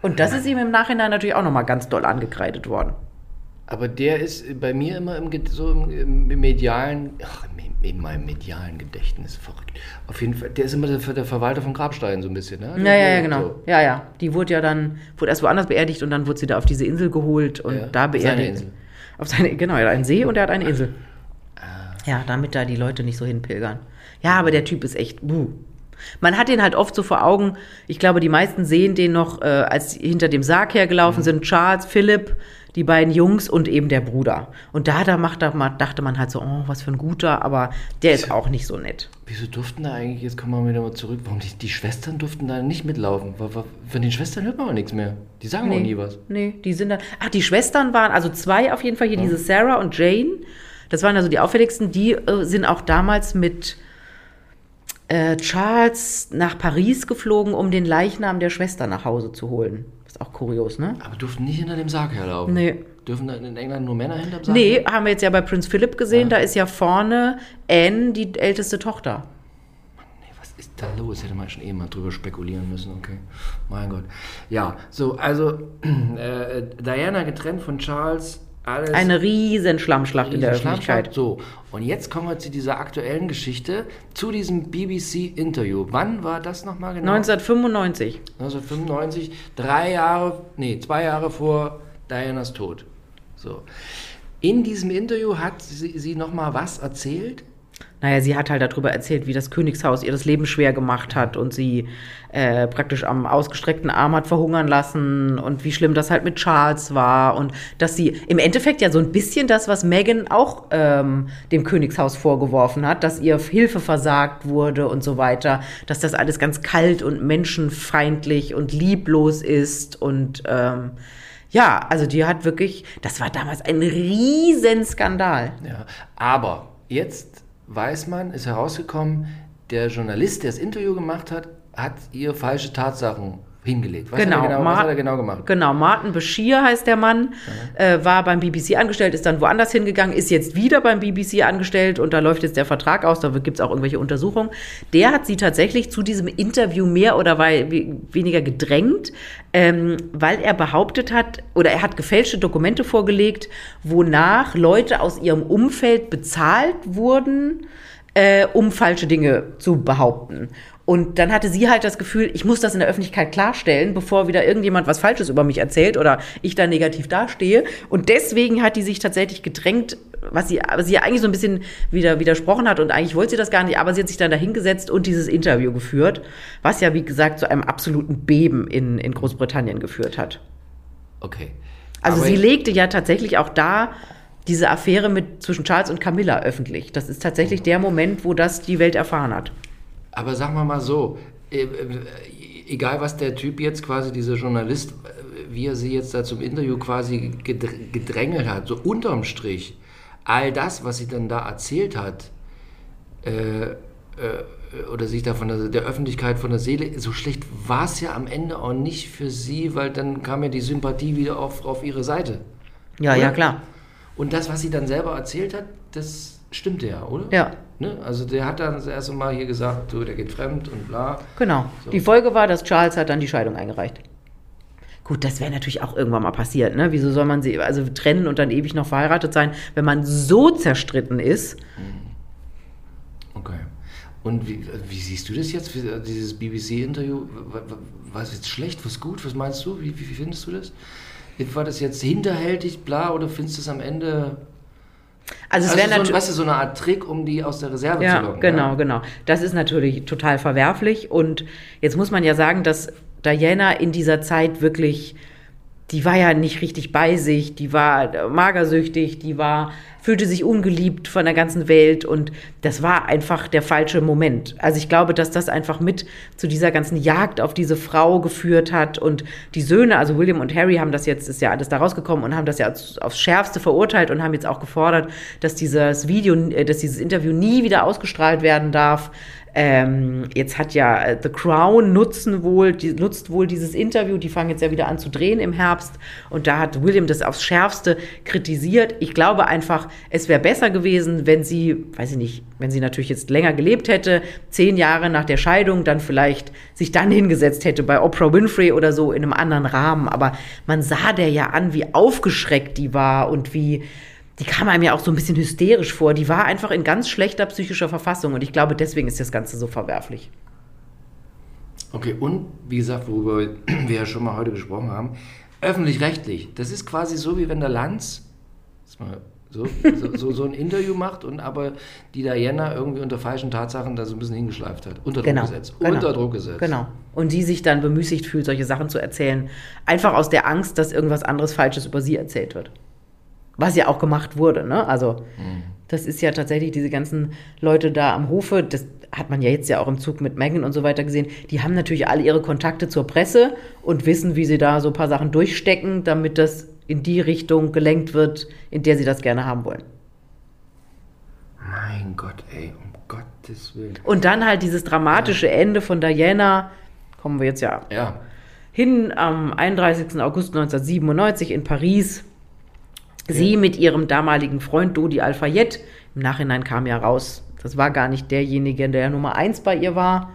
Und das ist ihm im Nachhinein natürlich auch nochmal ganz doll angekreidet worden. Aber der ist bei mir immer im, so im, im medialen, ach, in meinem medialen Gedächtnis verrückt. Auf jeden Fall, der ist immer der, der Verwalter von Grabsteinen so ein bisschen, ne? Ja, ja, ja, genau. So. Ja, ja. Die wurde ja dann, wurde erst woanders beerdigt und dann wurde sie da auf diese Insel geholt und Ja, da auf seine beerdigt. Insel. Auf seine, genau, er hat einen See und er hat eine Insel. Ah. Ja, damit da die Leute nicht so hinpilgern. Ja, aber der Typ ist echt, buh. Man hat den halt oft so vor Augen. Ich glaube, die meisten sehen den noch, äh, als sie hinter dem Sarg hergelaufen Mhm. sind. Charles, Philipp, die beiden Jungs und eben der Bruder. Und da, da macht, da dachte man halt so, oh, was für ein guter, aber der ist auch nicht so nett. Wieso durften da eigentlich, jetzt kommen wir wieder mal zurück, warum die, die Schwestern durften da nicht mitlaufen? Von den Schwestern hört man auch nichts mehr. Die sagen auch nie was. Nee, die sind dann. Ach, die Schwestern waren, also zwei auf jeden Fall hier, diese Sarah und Jane. Das waren also die auffälligsten. Die äh, sind auch damals mit äh, Charles nach Paris geflogen, um den Leichnam der Schwester nach Hause zu holen. Ist auch kurios, ne? Aber durften nicht hinter dem Sarg herlaufen. Nee. Dürfen da in England nur Männer hinterm Sarg? Nee, haben wir jetzt ja bei Prinz Philip gesehen. Ja. Da ist ja vorne Anne, die älteste Tochter. Nee, was ist da los? Hätte man schon eh mal drüber spekulieren müssen, okay. Mein Gott. Ja, so, also [CLEARS THROAT] äh, Diana getrennt von Charles, alles. Eine riesen Schlammschlacht in der Öffentlichkeit. So, und jetzt kommen wir zu dieser aktuellen Geschichte, zu diesem BBC-Interview. Wann war das nochmal genau? 1995. 1995, drei Jahre, nee, zwei Jahre vor Dianas Tod. So. In diesem Interview hat sie, sie nochmal was erzählt? Naja, sie hat halt darüber erzählt, wie das Königshaus ihr das Leben schwer gemacht hat und sie äh, praktisch am ausgestreckten Arm hat verhungern lassen und wie schlimm das halt mit Charles war und dass sie im Endeffekt ja so ein bisschen das, was Meghan auch ähm, dem Königshaus vorgeworfen hat, dass ihr Hilfe versagt wurde und so weiter, dass das alles ganz kalt und menschenfeindlich und lieblos ist und ähm, Ja, also die hat wirklich, das war damals ein Riesenskandal. Ja, aber jetzt weiß man, ist herausgekommen, der Journalist, der das Interview gemacht hat, hat ihr falsche Tatsachen hingelegt. Was, Genau, hat, er genau, was Mar- hat er genau gemacht? Genau, Martin Bashir heißt der Mann, äh, war beim BBC angestellt, ist dann woanders hingegangen, ist jetzt wieder beim BBC angestellt und da läuft jetzt der Vertrag aus, da gibt es auch irgendwelche Untersuchungen. Der hat sie tatsächlich zu diesem Interview mehr oder weniger gedrängt, ähm, weil er behauptet hat, oder er hat gefälschte Dokumente vorgelegt, wonach Leute aus ihrem Umfeld bezahlt wurden, äh, um falsche Dinge zu behaupten. Und dann hatte sie halt das Gefühl, ich muss das in der Öffentlichkeit klarstellen, bevor wieder irgendjemand was Falsches über mich erzählt oder ich da negativ dastehe. Und deswegen hat die sich tatsächlich gedrängt, was sie, was sie ja eigentlich so ein bisschen wieder widersprochen hat und eigentlich wollte sie das gar nicht, aber sie hat sich dann dahingesetzt und dieses Interview geführt, was ja, wie gesagt, zu einem absoluten Beben in, in Großbritannien geführt hat. Okay. Also Aber sie legte ja tatsächlich auch da diese Affäre mit zwischen Charles und Camilla öffentlich. Das ist tatsächlich der Moment, wo das die Welt erfahren hat. Aber sagen wir mal so, äh, äh, egal was der Typ jetzt quasi, dieser Journalist, äh, wie er sie jetzt da zum Interview quasi gedr- gedrängelt hat, so unterm Strich, all das, was sie dann da erzählt hat, äh, äh, oder sich da von der, der Öffentlichkeit von der Seele, so schlecht war es ja am Ende auch nicht für sie, weil dann kam ja die Sympathie wieder auf, auf ihre Seite. Ja, Oder? ja, klar. Und das, was sie dann selber erzählt hat, das stimmte ja, oder? Ja. Ne? Also der hat dann das erste Mal hier gesagt, du, der geht fremd und bla. Genau. So. Die Folge war, dass Charles hat dann die Scheidung eingereicht. Gut, das wäre natürlich auch irgendwann mal passiert, ne? Wieso soll man sie also trennen und dann ewig noch verheiratet sein, wenn man so zerstritten ist? Okay. Und wie, wie siehst du das jetzt, dieses BBC-Interview? War es jetzt schlecht, was gut? Was meinst du? Wie, wie findest du das? War das jetzt hinterhältig, bla, oder findest du es am Ende... Also es Also wäre so, natürlich. weißt du, so eine Art Trick, um die aus der Reserve zu Ja, locken. genau, Ja? genau. Das ist natürlich total verwerflich. Und jetzt muss man ja sagen, dass Diana in dieser Zeit wirklich, die war ja nicht richtig bei sich, die war magersüchtig, die war, fühlte sich ungeliebt von der ganzen Welt und das war einfach der falsche Moment. Also ich glaube, dass das einfach mit zu dieser ganzen Jagd auf diese Frau geführt hat und die Söhne, also William und Harry haben das jetzt, ist ja alles da rausgekommen und haben das ja aufs Schärfste verurteilt und haben jetzt auch gefordert, dass dieses Video, äh, dass dieses Interview nie wieder ausgestrahlt werden darf. Ähm, jetzt hat ja äh, The Crown nutzen wohl, die, nutzt wohl dieses Interview, die fangen jetzt ja wieder an zu drehen im Herbst und da hat William das aufs Schärfste kritisiert. Ich glaube einfach, es wäre besser gewesen, wenn sie, weiß ich nicht, wenn sie natürlich jetzt länger gelebt hätte, zehn Jahre nach der Scheidung, dann vielleicht sich dann hingesetzt hätte bei Oprah Winfrey oder so in einem anderen Rahmen. Aber man sah der ja an, wie aufgeschreckt die war und wie, die kam einem ja auch so ein bisschen hysterisch vor. Die war einfach in ganz schlechter psychischer Verfassung und ich glaube, deswegen ist das Ganze so verwerflich. Okay, und wie gesagt, worüber wir ja schon mal heute gesprochen haben, öffentlich-rechtlich. Das ist quasi so, wie wenn der Lanz so, so, so, so ein Interview macht und aber die Diana irgendwie unter falschen Tatsachen da so ein bisschen hingeschleift hat. Unter Druck Genau, gesetzt. genau. Unter Druck gesetzt. Genau. Und die sich dann bemüßigt fühlt, solche Sachen zu erzählen. Einfach aus der Angst, dass irgendwas anderes Falsches über sie erzählt wird. Was ja auch gemacht wurde, ne? Also, das ist ja tatsächlich diese ganzen Leute da am Hofe, das hat man ja jetzt ja auch im Zug mit Meghan und so weiter gesehen, die haben natürlich alle ihre Kontakte zur Presse und wissen, wie sie da so ein paar Sachen durchstecken, damit das in die Richtung gelenkt wird, in der sie das gerne haben wollen. Mein Gott, ey, um Gottes Willen. Und dann halt dieses dramatische Ende von Diana, kommen wir jetzt ja Ja, hin am 31. August 1997 in Paris. Sie mit ihrem damaligen Freund Dodi Al-Fayed. Im Nachhinein kam ja raus, das war gar nicht derjenige, der Nummer eins bei ihr war.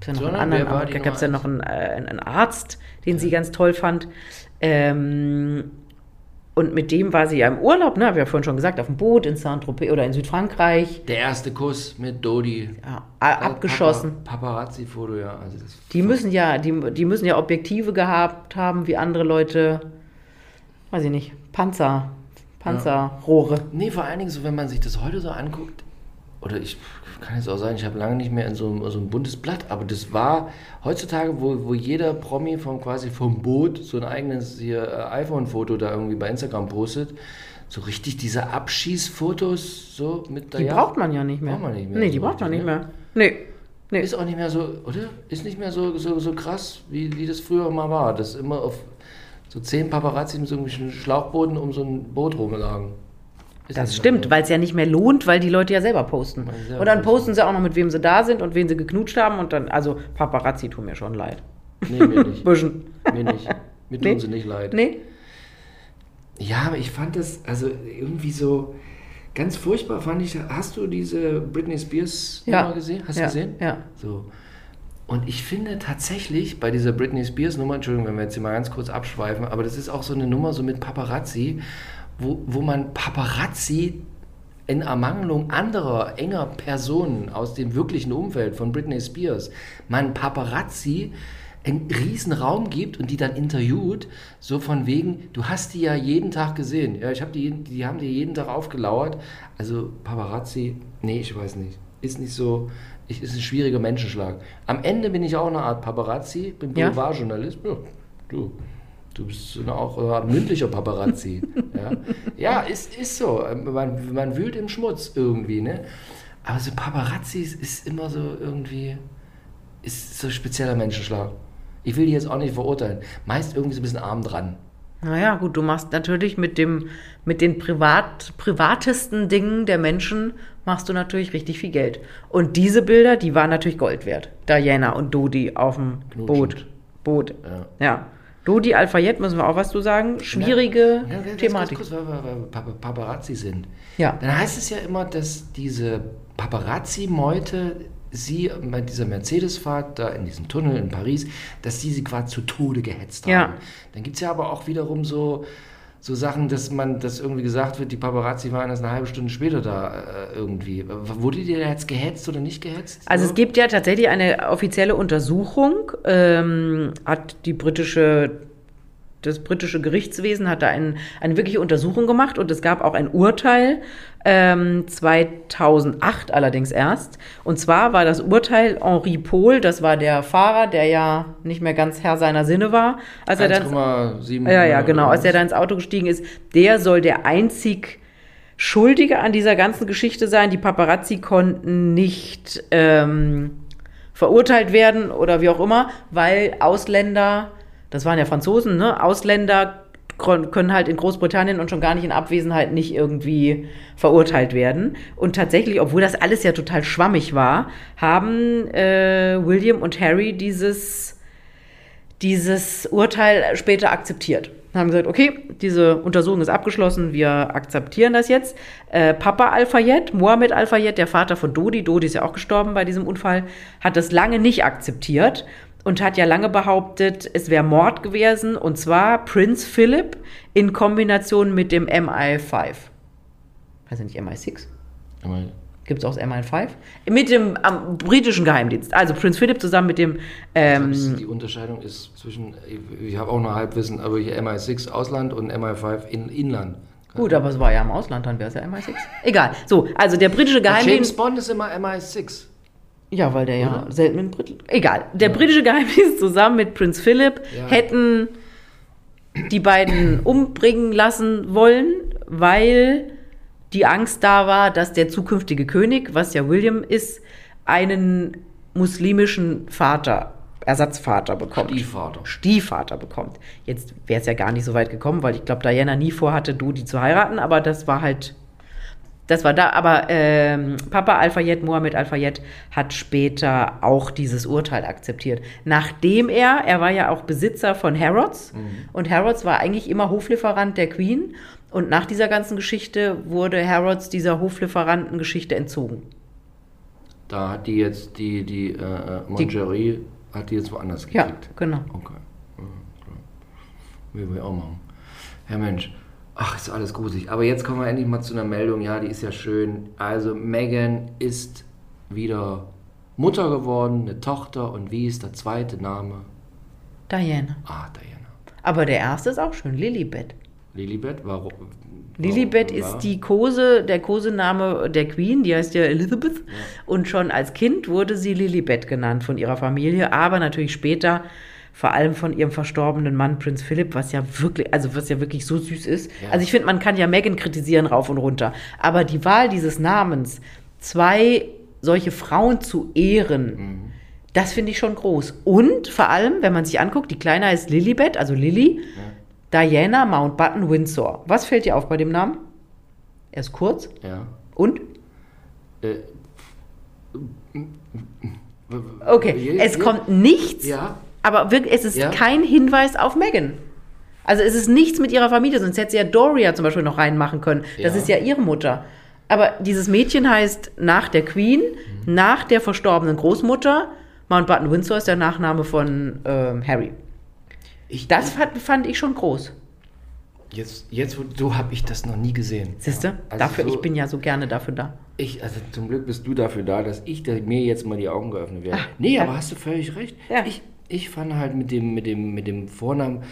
Gab's ja noch Sondern einen anderen, gab es ja noch einen, äh, einen Arzt, den sie ganz toll fand. Ähm, und mit dem war sie ja im Urlaub, ne, habe ich ja vorhin schon gesagt, auf dem Boot in Saint-Tropez oder in Südfrankreich. der erste Kuss mit Dodi. Ja, a- abgeschossen. Papa- Paparazzi-Foto, ja. Also das Die müssen ja, die, die müssen ja Objektive gehabt haben, wie andere Leute, weiß ich nicht, Panzer, Panzerrohre. Nee, vor allen Dingen so, wenn man sich das heute so anguckt, oder ich kann jetzt auch sagen, ich habe lange nicht mehr in so, einem- so ein buntes Blatt, aber das war heutzutage, wo, wo jeder Promi vom quasi vom Boot so ein eigenes hier äh, iPhone-Foto da irgendwie bei Instagram postet, so richtig diese Abschießfotos so mit Die braucht man ja nicht mehr. Braucht man nicht mehr Nee, die so braucht man nicht richtig, mehr. Nee. nee. Ist auch nicht mehr so, oder? Ist nicht mehr so, so, so krass, wie, wie das früher mal war. Das immer auf so zehn Paparazzi mit so einem Schlauchboden um so ein Boot rumlagen. Ist Das stimmt, weil es ja nicht mehr lohnt, weil die Leute ja selber posten. Selber und dann posten. sie auch noch, mit wem sie da sind und wen sie geknutscht haben und dann, also Paparazzi tun mir schon leid. Nee, mir nicht. [LAUGHS] Bisschen. Mir nicht. Mir Nee. tun sie nicht leid. Nee? Ja, aber ich fand das, also irgendwie so ganz furchtbar fand ich. Hast du diese Britney Spears Ja. Gesehen? Hast ja. du gesehen? Ja. So. Und ich finde tatsächlich bei dieser Britney Spears Nummer, Entschuldigung, wenn wir jetzt hier mal ganz kurz abschweifen, aber das ist auch so eine Nummer so mit Paparazzi, wo, wo man Paparazzi in Ermangelung anderer enger Personen aus dem wirklichen Umfeld von Britney Spears, man Paparazzi einen riesen Raum gibt und die dann interviewt, so von wegen, du hast die ja jeden Tag gesehen. Ja, ich habe die, die haben dir jeden Tag aufgelauert. Also Paparazzi, nee, ich weiß nicht. Ist nicht so, ich, ist ein schwieriger Menschenschlag. Am Ende bin ich auch eine Art Paparazzi, bin Ja. Boulevardjournalist. Ja, du, du bist auch eine Art mündlicher Paparazzi. [LAUGHS] ja, ja ist, ist so. Man, man wühlt im Schmutz irgendwie, ne? Aber so Paparazzis ist immer so irgendwie, ist so ein spezieller Menschenschlag. Ich will die jetzt auch nicht verurteilen. Meist irgendwie so ein bisschen arm dran. Naja, gut, du machst natürlich mit dem, mit den privat, privatesten Dingen der Menschen machst du natürlich richtig viel Geld. Und diese Bilder, die waren natürlich Gold wert. Diana und Dodi auf dem. Boot. Boot. Ja. Ja. Dodi Alfayette, müssen wir auch was zu sagen. Schwierige Ja, ganz Thematik. Kurz, weil wir Paparazzi sind. Ja. Dann heißt es ja immer, dass diese Paparazzi-Meute sie bei dieser Mercedes-Fahrt da in diesem Tunnel in Paris, dass die sie quasi zu Tode gehetzt haben. Ja. Dann gibt es ja aber auch wiederum so, so Sachen, dass man, dass irgendwie gesagt wird, die Paparazzi waren erst eine halbe Stunde später da äh, irgendwie. Wurde da jetzt gehetzt oder nicht gehetzt? Also So? es gibt ja tatsächlich eine offizielle Untersuchung, ähm, hat die britische, das britische Gerichtswesen hat da ein, eine wirkliche Untersuchung gemacht und es gab auch ein Urteil, ähm, 2008 allerdings erst. Und zwar war das Urteil Henri Pohl, das war der Fahrer, der ja nicht mehr ganz Herr seiner Sinne war, als er dann 1,7 ja, ja, genau. Als er da da ins Auto gestiegen ist, der soll der einzig Schuldige an dieser ganzen Geschichte sein. Die Paparazzi konnten nicht ähm, verurteilt werden oder wie auch immer, weil Ausländer, das waren ja Franzosen, ne? Ausländer können halt in Großbritannien und schon gar nicht in Abwesenheit nicht irgendwie verurteilt werden. Und tatsächlich, obwohl das alles ja total schwammig war, haben äh, William und Harry dieses dieses Urteil später akzeptiert. Haben gesagt, okay, diese Untersuchung ist abgeschlossen, wir akzeptieren das jetzt. Äh, Papa Al-Fayed, Mohammed Al-Fayed, der Vater von Dodi, Dodi ist ja auch gestorben bei diesem Unfall, hat das lange nicht akzeptiert und hat ja lange behauptet, es wäre Mord gewesen und zwar Prince Philip in Kombination mit dem MI5. Weiß ich nicht, MI6? Gibt es auch das MI5? Mit dem am, britischen Geheimdienst. Also Prince Philip zusammen mit dem ähm, die Unterscheidung ist zwischen, ich, ich habe auch noch Halbwissen, aber hier MI6 Ausland und MI5 in, Inland. Gut, aber es war ja im Ausland, dann wäre es ja MI6. Egal. So, also der britische James Geheimdienst. Bond ist immer MI6. Ja, weil der ja Oder? selten mit Brit. Egal. Der britische Geheimdienst zusammen mit Prinz Philip Ja. hätten die beiden umbringen lassen wollen, weil die Angst da war, dass der zukünftige König, was ja William ist, einen muslimischen Vater, Ersatzvater bekommt. Stiefvater. Stiefvater bekommt. Jetzt wäre es ja gar nicht so weit gekommen, weil ich glaube, Diana nie vorhatte, Dodi zu heiraten, aber das war halt, das war da. Aber ähm, Papa Al-Fayed, Mohammed Al-Fayed, hat später auch dieses Urteil akzeptiert. Nachdem er, er war ja auch Besitzer von Harrods und Harrods war eigentlich immer Hoflieferant der Queen. Und nach dieser ganzen Geschichte wurde Harrods dieser Hoflieferantengeschichte entzogen. Da hat die jetzt die, die, äh, äh, Mongerie, hat die jetzt woanders Ja, gekriegt. genau. Okay. Ja, klar. Will wir auch machen. Ja Mensch, ach, ist alles gruselig. Aber jetzt kommen wir endlich mal zu einer Meldung. Ja, die ist ja schön. Also Megan ist wieder Mutter geworden, eine Tochter. Und wie ist der zweite Name? Diana. Ah, Diana. Aber der erste ist auch schön, Lilibet. Lilibet, warum? Lilibet ist die Kose, der Kosename der Queen, die heißt ja Elizabeth. Und schon als Kind wurde sie Lilibet genannt von ihrer Familie, aber natürlich später vor allem von ihrem verstorbenen Mann Prinz Philipp, was ja wirklich, also was ja wirklich so süß ist. Ja. Also ich finde, man kann ja Meghan kritisieren rauf und runter, aber die Wahl dieses Namens, zwei solche Frauen zu ehren, das finde ich schon groß. Und vor allem, wenn man sich anguckt, die Kleine heißt Lilibet, also Lilly, Diana Mountbatten Windsor. Was fällt dir auf bei dem Namen? Er ist kurz. Ja. Und? Äh, Okay, Je- es je- kommt nichts, Ja. Aber wirklich, es ist Ja. kein Hinweis auf Megan. Also es ist nichts mit ihrer Familie, sonst hätte sie ja Doria zum Beispiel noch reinmachen können. Das Ja. ist ja ihre Mutter. Aber dieses Mädchen heißt nach der Queen, Mhm. nach der verstorbenen Großmutter. Mountbatten Windsor ist der Nachname von ähm, Harry. Ich, Das fand, fand ich schon groß. jetzt, jetzt, so habe ich das noch nie gesehen. Siehst du? Also dafür, so- ich bin ja so gerne dafür da. Ich, also zum Glück bist du dafür da, dass ich da, mir jetzt mal die Augen geöffnet werde. nee, ja. aber hast du völlig recht. Ja. Ich, ich fand halt mit dem, mit dem, mit dem Vornamen,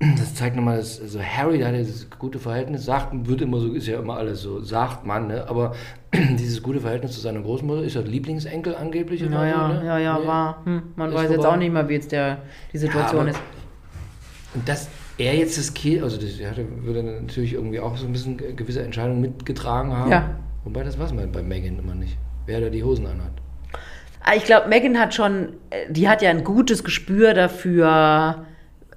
[CLEARS THROAT] das zeigt nochmal, dass also Harry, da hat er dieses gute Verhältnis, sagt, wird immer so, ist ja immer alles so, sagt man, ne? aber [CLEARS THROAT] dieses gute Verhältnis zu seiner Großmutter ist ja Lieblingsenkel angeblich. oder Naja, so, ne? ja, ja, Nee. war. Hm, man Ist weiß jetzt auch nicht mehr, wie jetzt der, die Situation aber- ist. Und dass er jetzt das Kind, also das, hatte, würde natürlich irgendwie auch so ein bisschen gewisse Entscheidungen mitgetragen haben. Ja. Wobei das weiß man bei Megan immer nicht, wer da die Hosen anhat. Ah, Ich glaube, Megan hat schon, äh, die hat ja ein gutes Gespür dafür,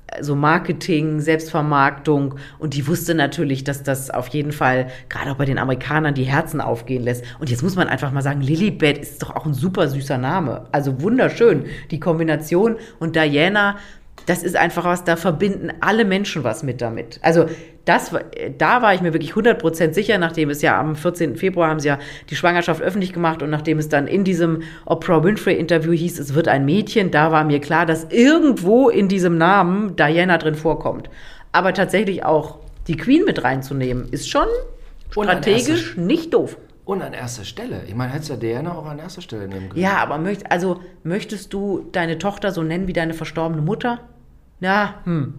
äh, so Marketing, Selbstvermarktung und die wusste natürlich, dass das auf jeden Fall gerade auch bei den Amerikanern die Herzen aufgehen lässt. Und jetzt muss man einfach mal sagen, Lilibet ist doch auch ein super süßer Name. Also wunderschön. Die Kombination und Diana, das ist einfach was, da verbinden alle Menschen was mit damit. Also das, war- da war ich mir wirklich 100% sicher, nachdem es ja am 14. Februar haben sie ja die Schwangerschaft öffentlich gemacht und nachdem es dann in diesem Oprah Winfrey-Interview hieß, es wird ein Mädchen, da war mir klar, dass irgendwo in diesem Namen Diana drin vorkommt. Aber tatsächlich auch die Queen mit reinzunehmen, ist schon strategisch nicht doof. Und an erster Stelle. Ich meine, hättest du Diana auch an erster Stelle nehmen können. Ja, aber möcht, also, möchtest du deine Tochter so nennen wie deine verstorbene Mutter? Ja, hm.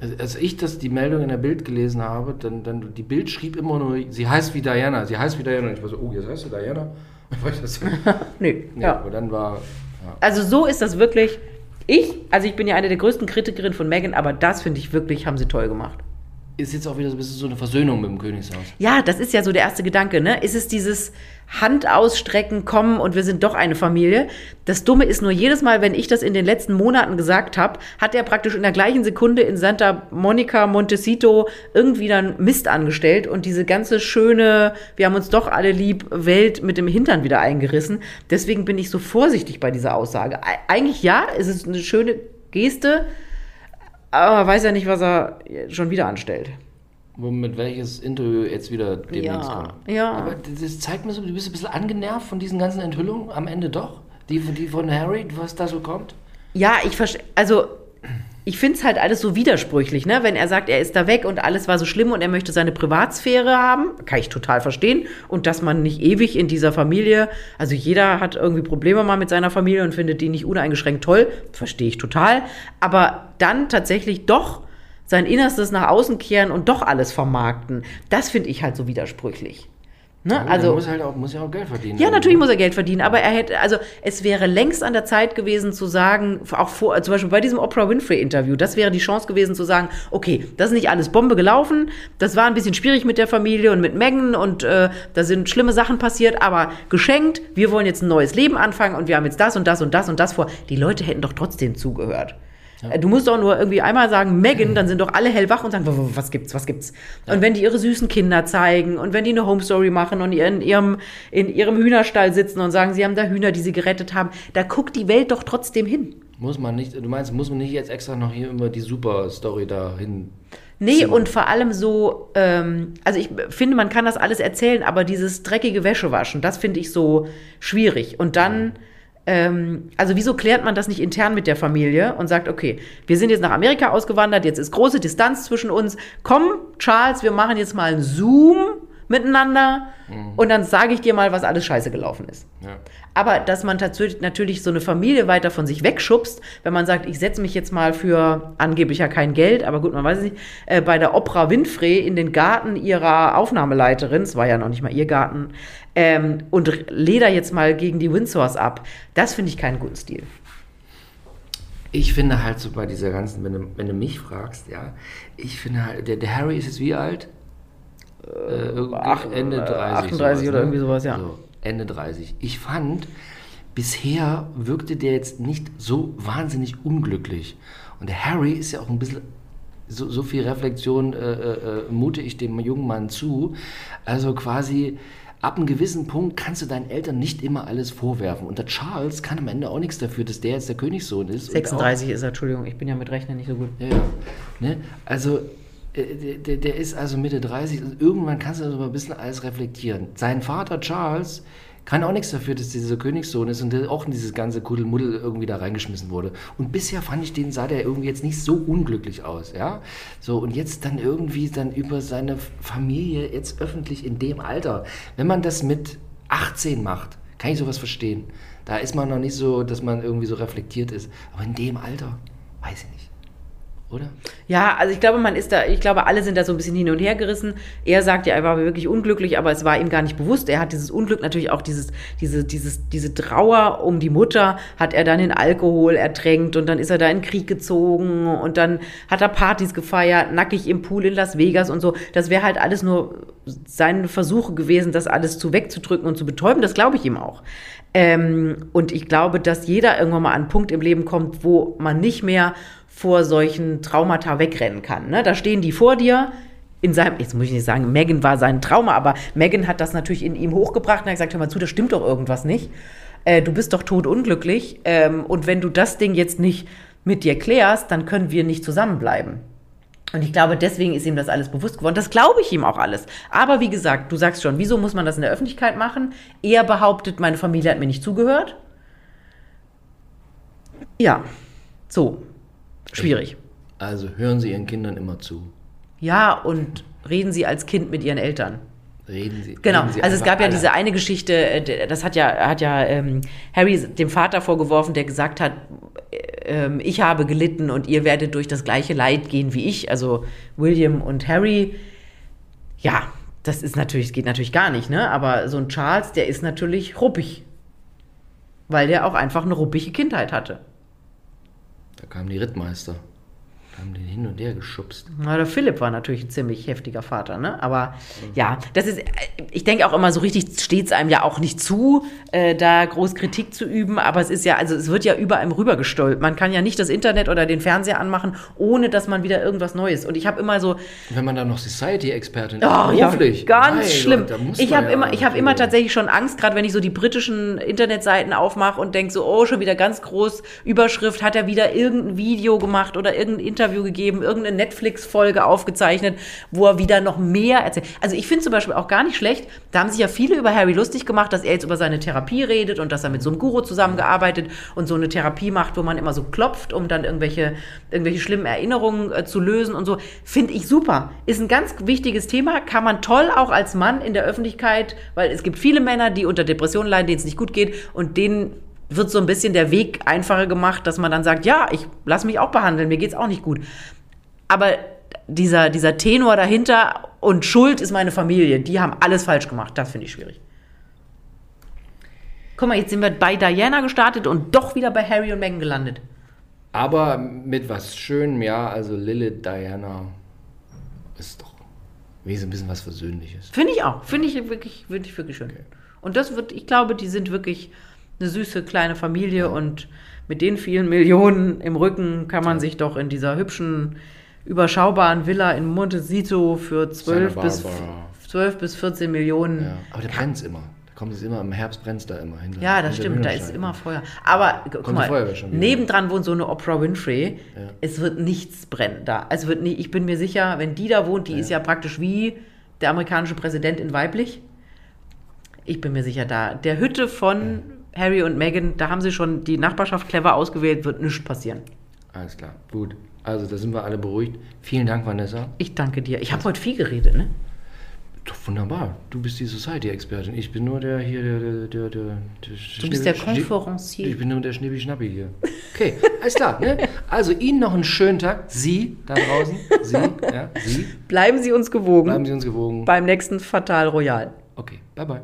Als- Als ich das, die Meldung in der Bild gelesen habe, dann, dann die Bild schrieb immer nur, sie heißt wie Diana, sie heißt wie Diana. Und ich war so, oh, jetzt heißt sie Diana? [LAUGHS] Ich das. [LAUGHS] Nee, Nee, ja. aber dann war, ja. Also so ist das wirklich. Ich, also ich bin ja eine der größten Kritikerinnen von Megan, aber das finde ich wirklich, haben sie toll gemacht. Ist jetzt auch wieder so ein bisschen so eine Versöhnung mit dem Königshaus. Ja, das ist ja so der erste Gedanke, ne? Ist es dieses Hand ausstrecken, kommen und wir sind doch eine Familie? Das Dumme ist nur, jedes Mal, wenn ich das in den letzten Monaten gesagt habe, hat er praktisch in der gleichen Sekunde in Santa Monica, Montecito irgendwie dann Mist angestellt und diese ganze schöne, wir haben uns doch alle lieb, Welt mit dem Hintern wieder eingerissen. Deswegen bin ich so vorsichtig bei dieser Aussage. Eigentlich ja, es ist eine schöne Geste, aber weiß ja nicht, was er schon wieder anstellt. Womit welches Interview jetzt wieder demnächst Ja, kommt. ja. Aber das zeigt mir so, du bist ein bisschen angenervt von diesen ganzen Enthüllungen am Ende doch. Die, die von Harry, was da so kommt. Ja, ich verstehe, also ich finde es halt alles so widersprüchlich, ne? Wenn er sagt, er ist da weg und alles war so schlimm und er möchte seine Privatsphäre haben, kann ich total verstehen. Und dass man nicht ewig in dieser Familie, also jeder hat irgendwie Probleme mal mit seiner Familie und findet die nicht uneingeschränkt toll, verstehe ich total. Aber dann tatsächlich doch sein Innerstes nach außen kehren und doch alles vermarkten, das finde ich halt so widersprüchlich. Ne? Er Also, muss halt auch, muss ja auch Geld verdienen. ja, natürlich muss er Geld verdienen, aber er hätte, also es wäre längst an der Zeit gewesen zu sagen, auch vor, zum Beispiel bei diesem Oprah Winfrey-Interview, das wäre die Chance gewesen zu sagen, okay, das ist nicht alles Bombe gelaufen, das war ein bisschen schwierig mit der Familie und mit Megan und äh, da sind schlimme Sachen passiert, aber geschenkt, wir wollen jetzt ein neues Leben anfangen und wir haben jetzt das und das und das und das vor. Die Leute hätten doch trotzdem zugehört. Äh, Du musst doch nur irgendwie einmal sagen, Megan, dann sind doch alle hellwach und sagen, "W- w- was gibt's, was gibt's? Und wenn die ihre süßen Kinder zeigen und wenn die eine Home Story machen und in ihrem, in ihrem Hühnerstall sitzen und sagen, sie haben da Hühner, die sie gerettet haben, da guckt die Welt doch trotzdem hin. Muss man nicht, du meinst, muss man nicht jetzt extra noch hier immer die Super-Story dahin. Nee, und vor allem so, ähm, also ich finde, man kann das alles erzählen, aber dieses dreckige Wäschewaschen, das finde ich so schwierig. Und dann, ähm, also wieso klärt man das nicht intern mit der Familie und sagt, okay, wir sind jetzt nach Amerika ausgewandert, jetzt ist große Distanz zwischen uns. Komm, Charles, wir machen jetzt mal einen Zoom miteinander und dann sage ich dir mal, was alles scheiße gelaufen ist. Ja. Aber dass man tatsächlich natürlich so eine Familie weiter von sich wegschubst, wenn man sagt, ich setze mich jetzt mal für angeblich ja kein Geld, aber gut, man weiß es nicht, äh, bei der Oprah Winfrey in den Garten ihrer Aufnahmeleiterin, es war ja noch nicht mal ihr Garten, ähm, und leder jetzt mal gegen die Windsors ab, das finde ich keinen guten Stil. Ich finde halt so bei dieser ganzen, wenn du, wenn du mich fragst, ja, ich finde halt, der, der Harry ist jetzt wie alt? Äh, irgendwie ach, Ende äh, 30. 38 oder irgendwie sowas, ja. So, Ende 30. Ich fand, bisher wirkte der jetzt nicht so wahnsinnig unglücklich. Und der Harry ist ja auch ein bisschen so, so viel Reflexion äh, äh, mute ich dem jungen Mann zu. Also quasi ab einem gewissen Punkt kannst du deinen Eltern nicht immer alles vorwerfen. Und der Charles kann am Ende auch nichts dafür, dass der jetzt der Königssohn ist. 36 ist er, Entschuldigung, ich bin ja mit Rechnen nicht so gut. Ja. Ne? Also äh, der, der, ist also Mitte 30 und irgendwann kannst du das ein bisschen alles reflektieren. Sein Vater Charles kann auch nichts dafür, dass dieser Königssohn ist und der auch in dieses ganze Kuddelmuddel irgendwie da reingeschmissen wurde. Und bisher fand ich den, sah der irgendwie jetzt nicht so unglücklich aus, ja. So, und jetzt dann irgendwie dann über seine Familie jetzt öffentlich in dem Alter. Wenn man das mit 18 macht, kann ich sowas verstehen. Da ist man noch nicht so, dass man irgendwie so reflektiert ist. Aber in dem Alter, weiß ich nicht oder? Ja, also ich glaube, man ist da, ich glaube, alle sind da so ein bisschen hin und her gerissen. Er sagt ja, er war wirklich unglücklich, aber es war ihm gar nicht bewusst. Er hat dieses Unglück natürlich auch dieses, diese, dieses, diese Trauer um die Mutter hat er dann in Alkohol ertränkt und dann ist er da in Krieg gezogen und dann hat er Partys gefeiert, nackig im Pool in Las Vegas und so. Das wäre halt alles nur seine Versuche gewesen, das alles zu wegzudrücken und zu betäuben. Das glaube ich ihm auch. Ähm, und ich glaube, dass jeder irgendwann mal an einen Punkt im Leben kommt, wo man nicht mehr vor solchen Traumata wegrennen kann. Ne? Da stehen die vor dir. In seinem, jetzt muss ich nicht sagen, Megan war sein Trauma, aber Megan hat das natürlich in ihm hochgebracht und hat gesagt, hör mal zu, da stimmt doch irgendwas nicht. Äh, du bist doch totunglücklich. Ähm, und wenn du das Ding jetzt nicht mit dir klärst, dann können wir nicht zusammenbleiben. Und ich glaube, deswegen ist ihm das alles bewusst geworden. Das glaube ich ihm auch alles. Aber wie gesagt, du sagst schon, wieso muss man das in der Öffentlichkeit machen? Er behauptet, meine Familie hat mir nicht zugehört. Ja, so. Schwierig. Also hören Sie Ihren Kindern immer zu. Ja, und reden Sie als Kind mit Ihren Eltern. Reden Sie. Genau, reden Sie also es gab ja alle. diese eine Geschichte, äh, das hat ja, hat ja ähm, Harry dem Vater vorgeworfen, der gesagt hat, äh, ähm, ich habe gelitten und ihr werdet durch das gleiche Leid gehen wie ich, also William und Harry. Ja, das ist natürlich, geht natürlich gar nicht, ne? Aber so ein Charles, der ist natürlich ruppig. Weil der auch einfach eine ruppige Kindheit hatte. Kamen die Rittmeister. Da haben den hin und her geschubst. Na, der Philipp war natürlich ein ziemlich heftiger Vater, ne? Aber ja, das ist, ich denke auch immer, so richtig steht es einem ja auch nicht zu, äh, da groß Kritik zu üben. Aber es ist ja, also es wird ja über einem rübergestolpt. Man kann ja nicht das Internet oder den Fernseher anmachen, ohne dass man wieder irgendwas Neues. Und ich habe immer so, Wenn man dann noch Society-Expertin ist, Oh, ja, ganz Mein schlimm. Da muss ich habe ja immer, ich habe immer tatsächlich schon Angst, gerade wenn ich so die britischen Internetseiten aufmache und denke so, oh, schon wieder ganz groß Überschrift, hat er wieder irgendein Video gemacht oder irgendein Interview gegeben, irgendeine Netflix-Folge aufgezeichnet, wo er wieder noch mehr erzählt. Also ich finde zum Beispiel auch gar nicht schlecht, da haben sich ja viele über Harry lustig gemacht, dass er jetzt über seine Therapie redet und dass er mit so einem Guru zusammengearbeitet und so eine Therapie macht, wo man immer so klopft, um dann irgendwelche, irgendwelche schlimmen Erinnerungen äh, zu lösen und so. Finde ich super. Ist ein ganz wichtiges Thema, kann man toll auch als Mann in der Öffentlichkeit, weil es gibt viele Männer, die unter Depressionen leiden, denen es nicht gut geht und denen wird so ein bisschen der Weg einfacher gemacht, dass man dann sagt, ja, ich lass mich auch behandeln, mir geht's auch nicht gut. Aber dieser, dieser Tenor dahinter und Schuld ist meine Familie, die haben alles falsch gemacht. Das finde ich schwierig. Guck mal, jetzt sind wir bei Diana gestartet und doch wieder bei Harry und Meghan gelandet. Aber mit was Schönem, ja, also Lilith, Diana, ist doch wenigstens ein bisschen was Versöhnliches. Finde ich auch. Finde ich wirklich, finde ich wirklich schön. Und das wird, ich glaube, die sind wirklich eine süße kleine Familie und mit den vielen Millionen im Rücken kann man sich doch in dieser hübschen, überschaubaren Villa in Montecito für 12 Santa bis, Barbara. 12 bis 14 Millionen. Ja. Aber der brennt's immer. Da kommt es immer, im Herbst brennt's da immer. Hinter, Ja, das stimmt, da ist immer Feuer. Aber gu- guck Kommt mal, nebendran wohnt so eine Oprah Winfrey. Ja. Es wird nichts brennen da. Es wird nie, ich bin mir sicher, wenn die da wohnt, die ist ja praktisch wie der amerikanische Präsident in weiblich. Ich bin mir sicher, da der Hütte von Harry und Meghan, da haben sie schon die Nachbarschaft clever ausgewählt, wird nichts passieren. Alles klar, gut. Also, da sind wir alle beruhigt. Vielen Dank, Vanessa. Ich danke dir. Ich habe heute viel geredet, ne? Doch, wunderbar. Du bist die Society-Expertin. Ich bin nur der hier, der, der, der, der, Du bist der Konferencier. Ich bin nur der Schnibbi-Schnappi hier. Okay, alles klar. Ne? Also, Ihnen noch einen schönen Tag. Sie da draußen, Sie, ja, Sie. Bleiben Sie uns gewogen Bleiben Sie uns gewogen. beim nächsten Fatal Royal. Okay, bye bye.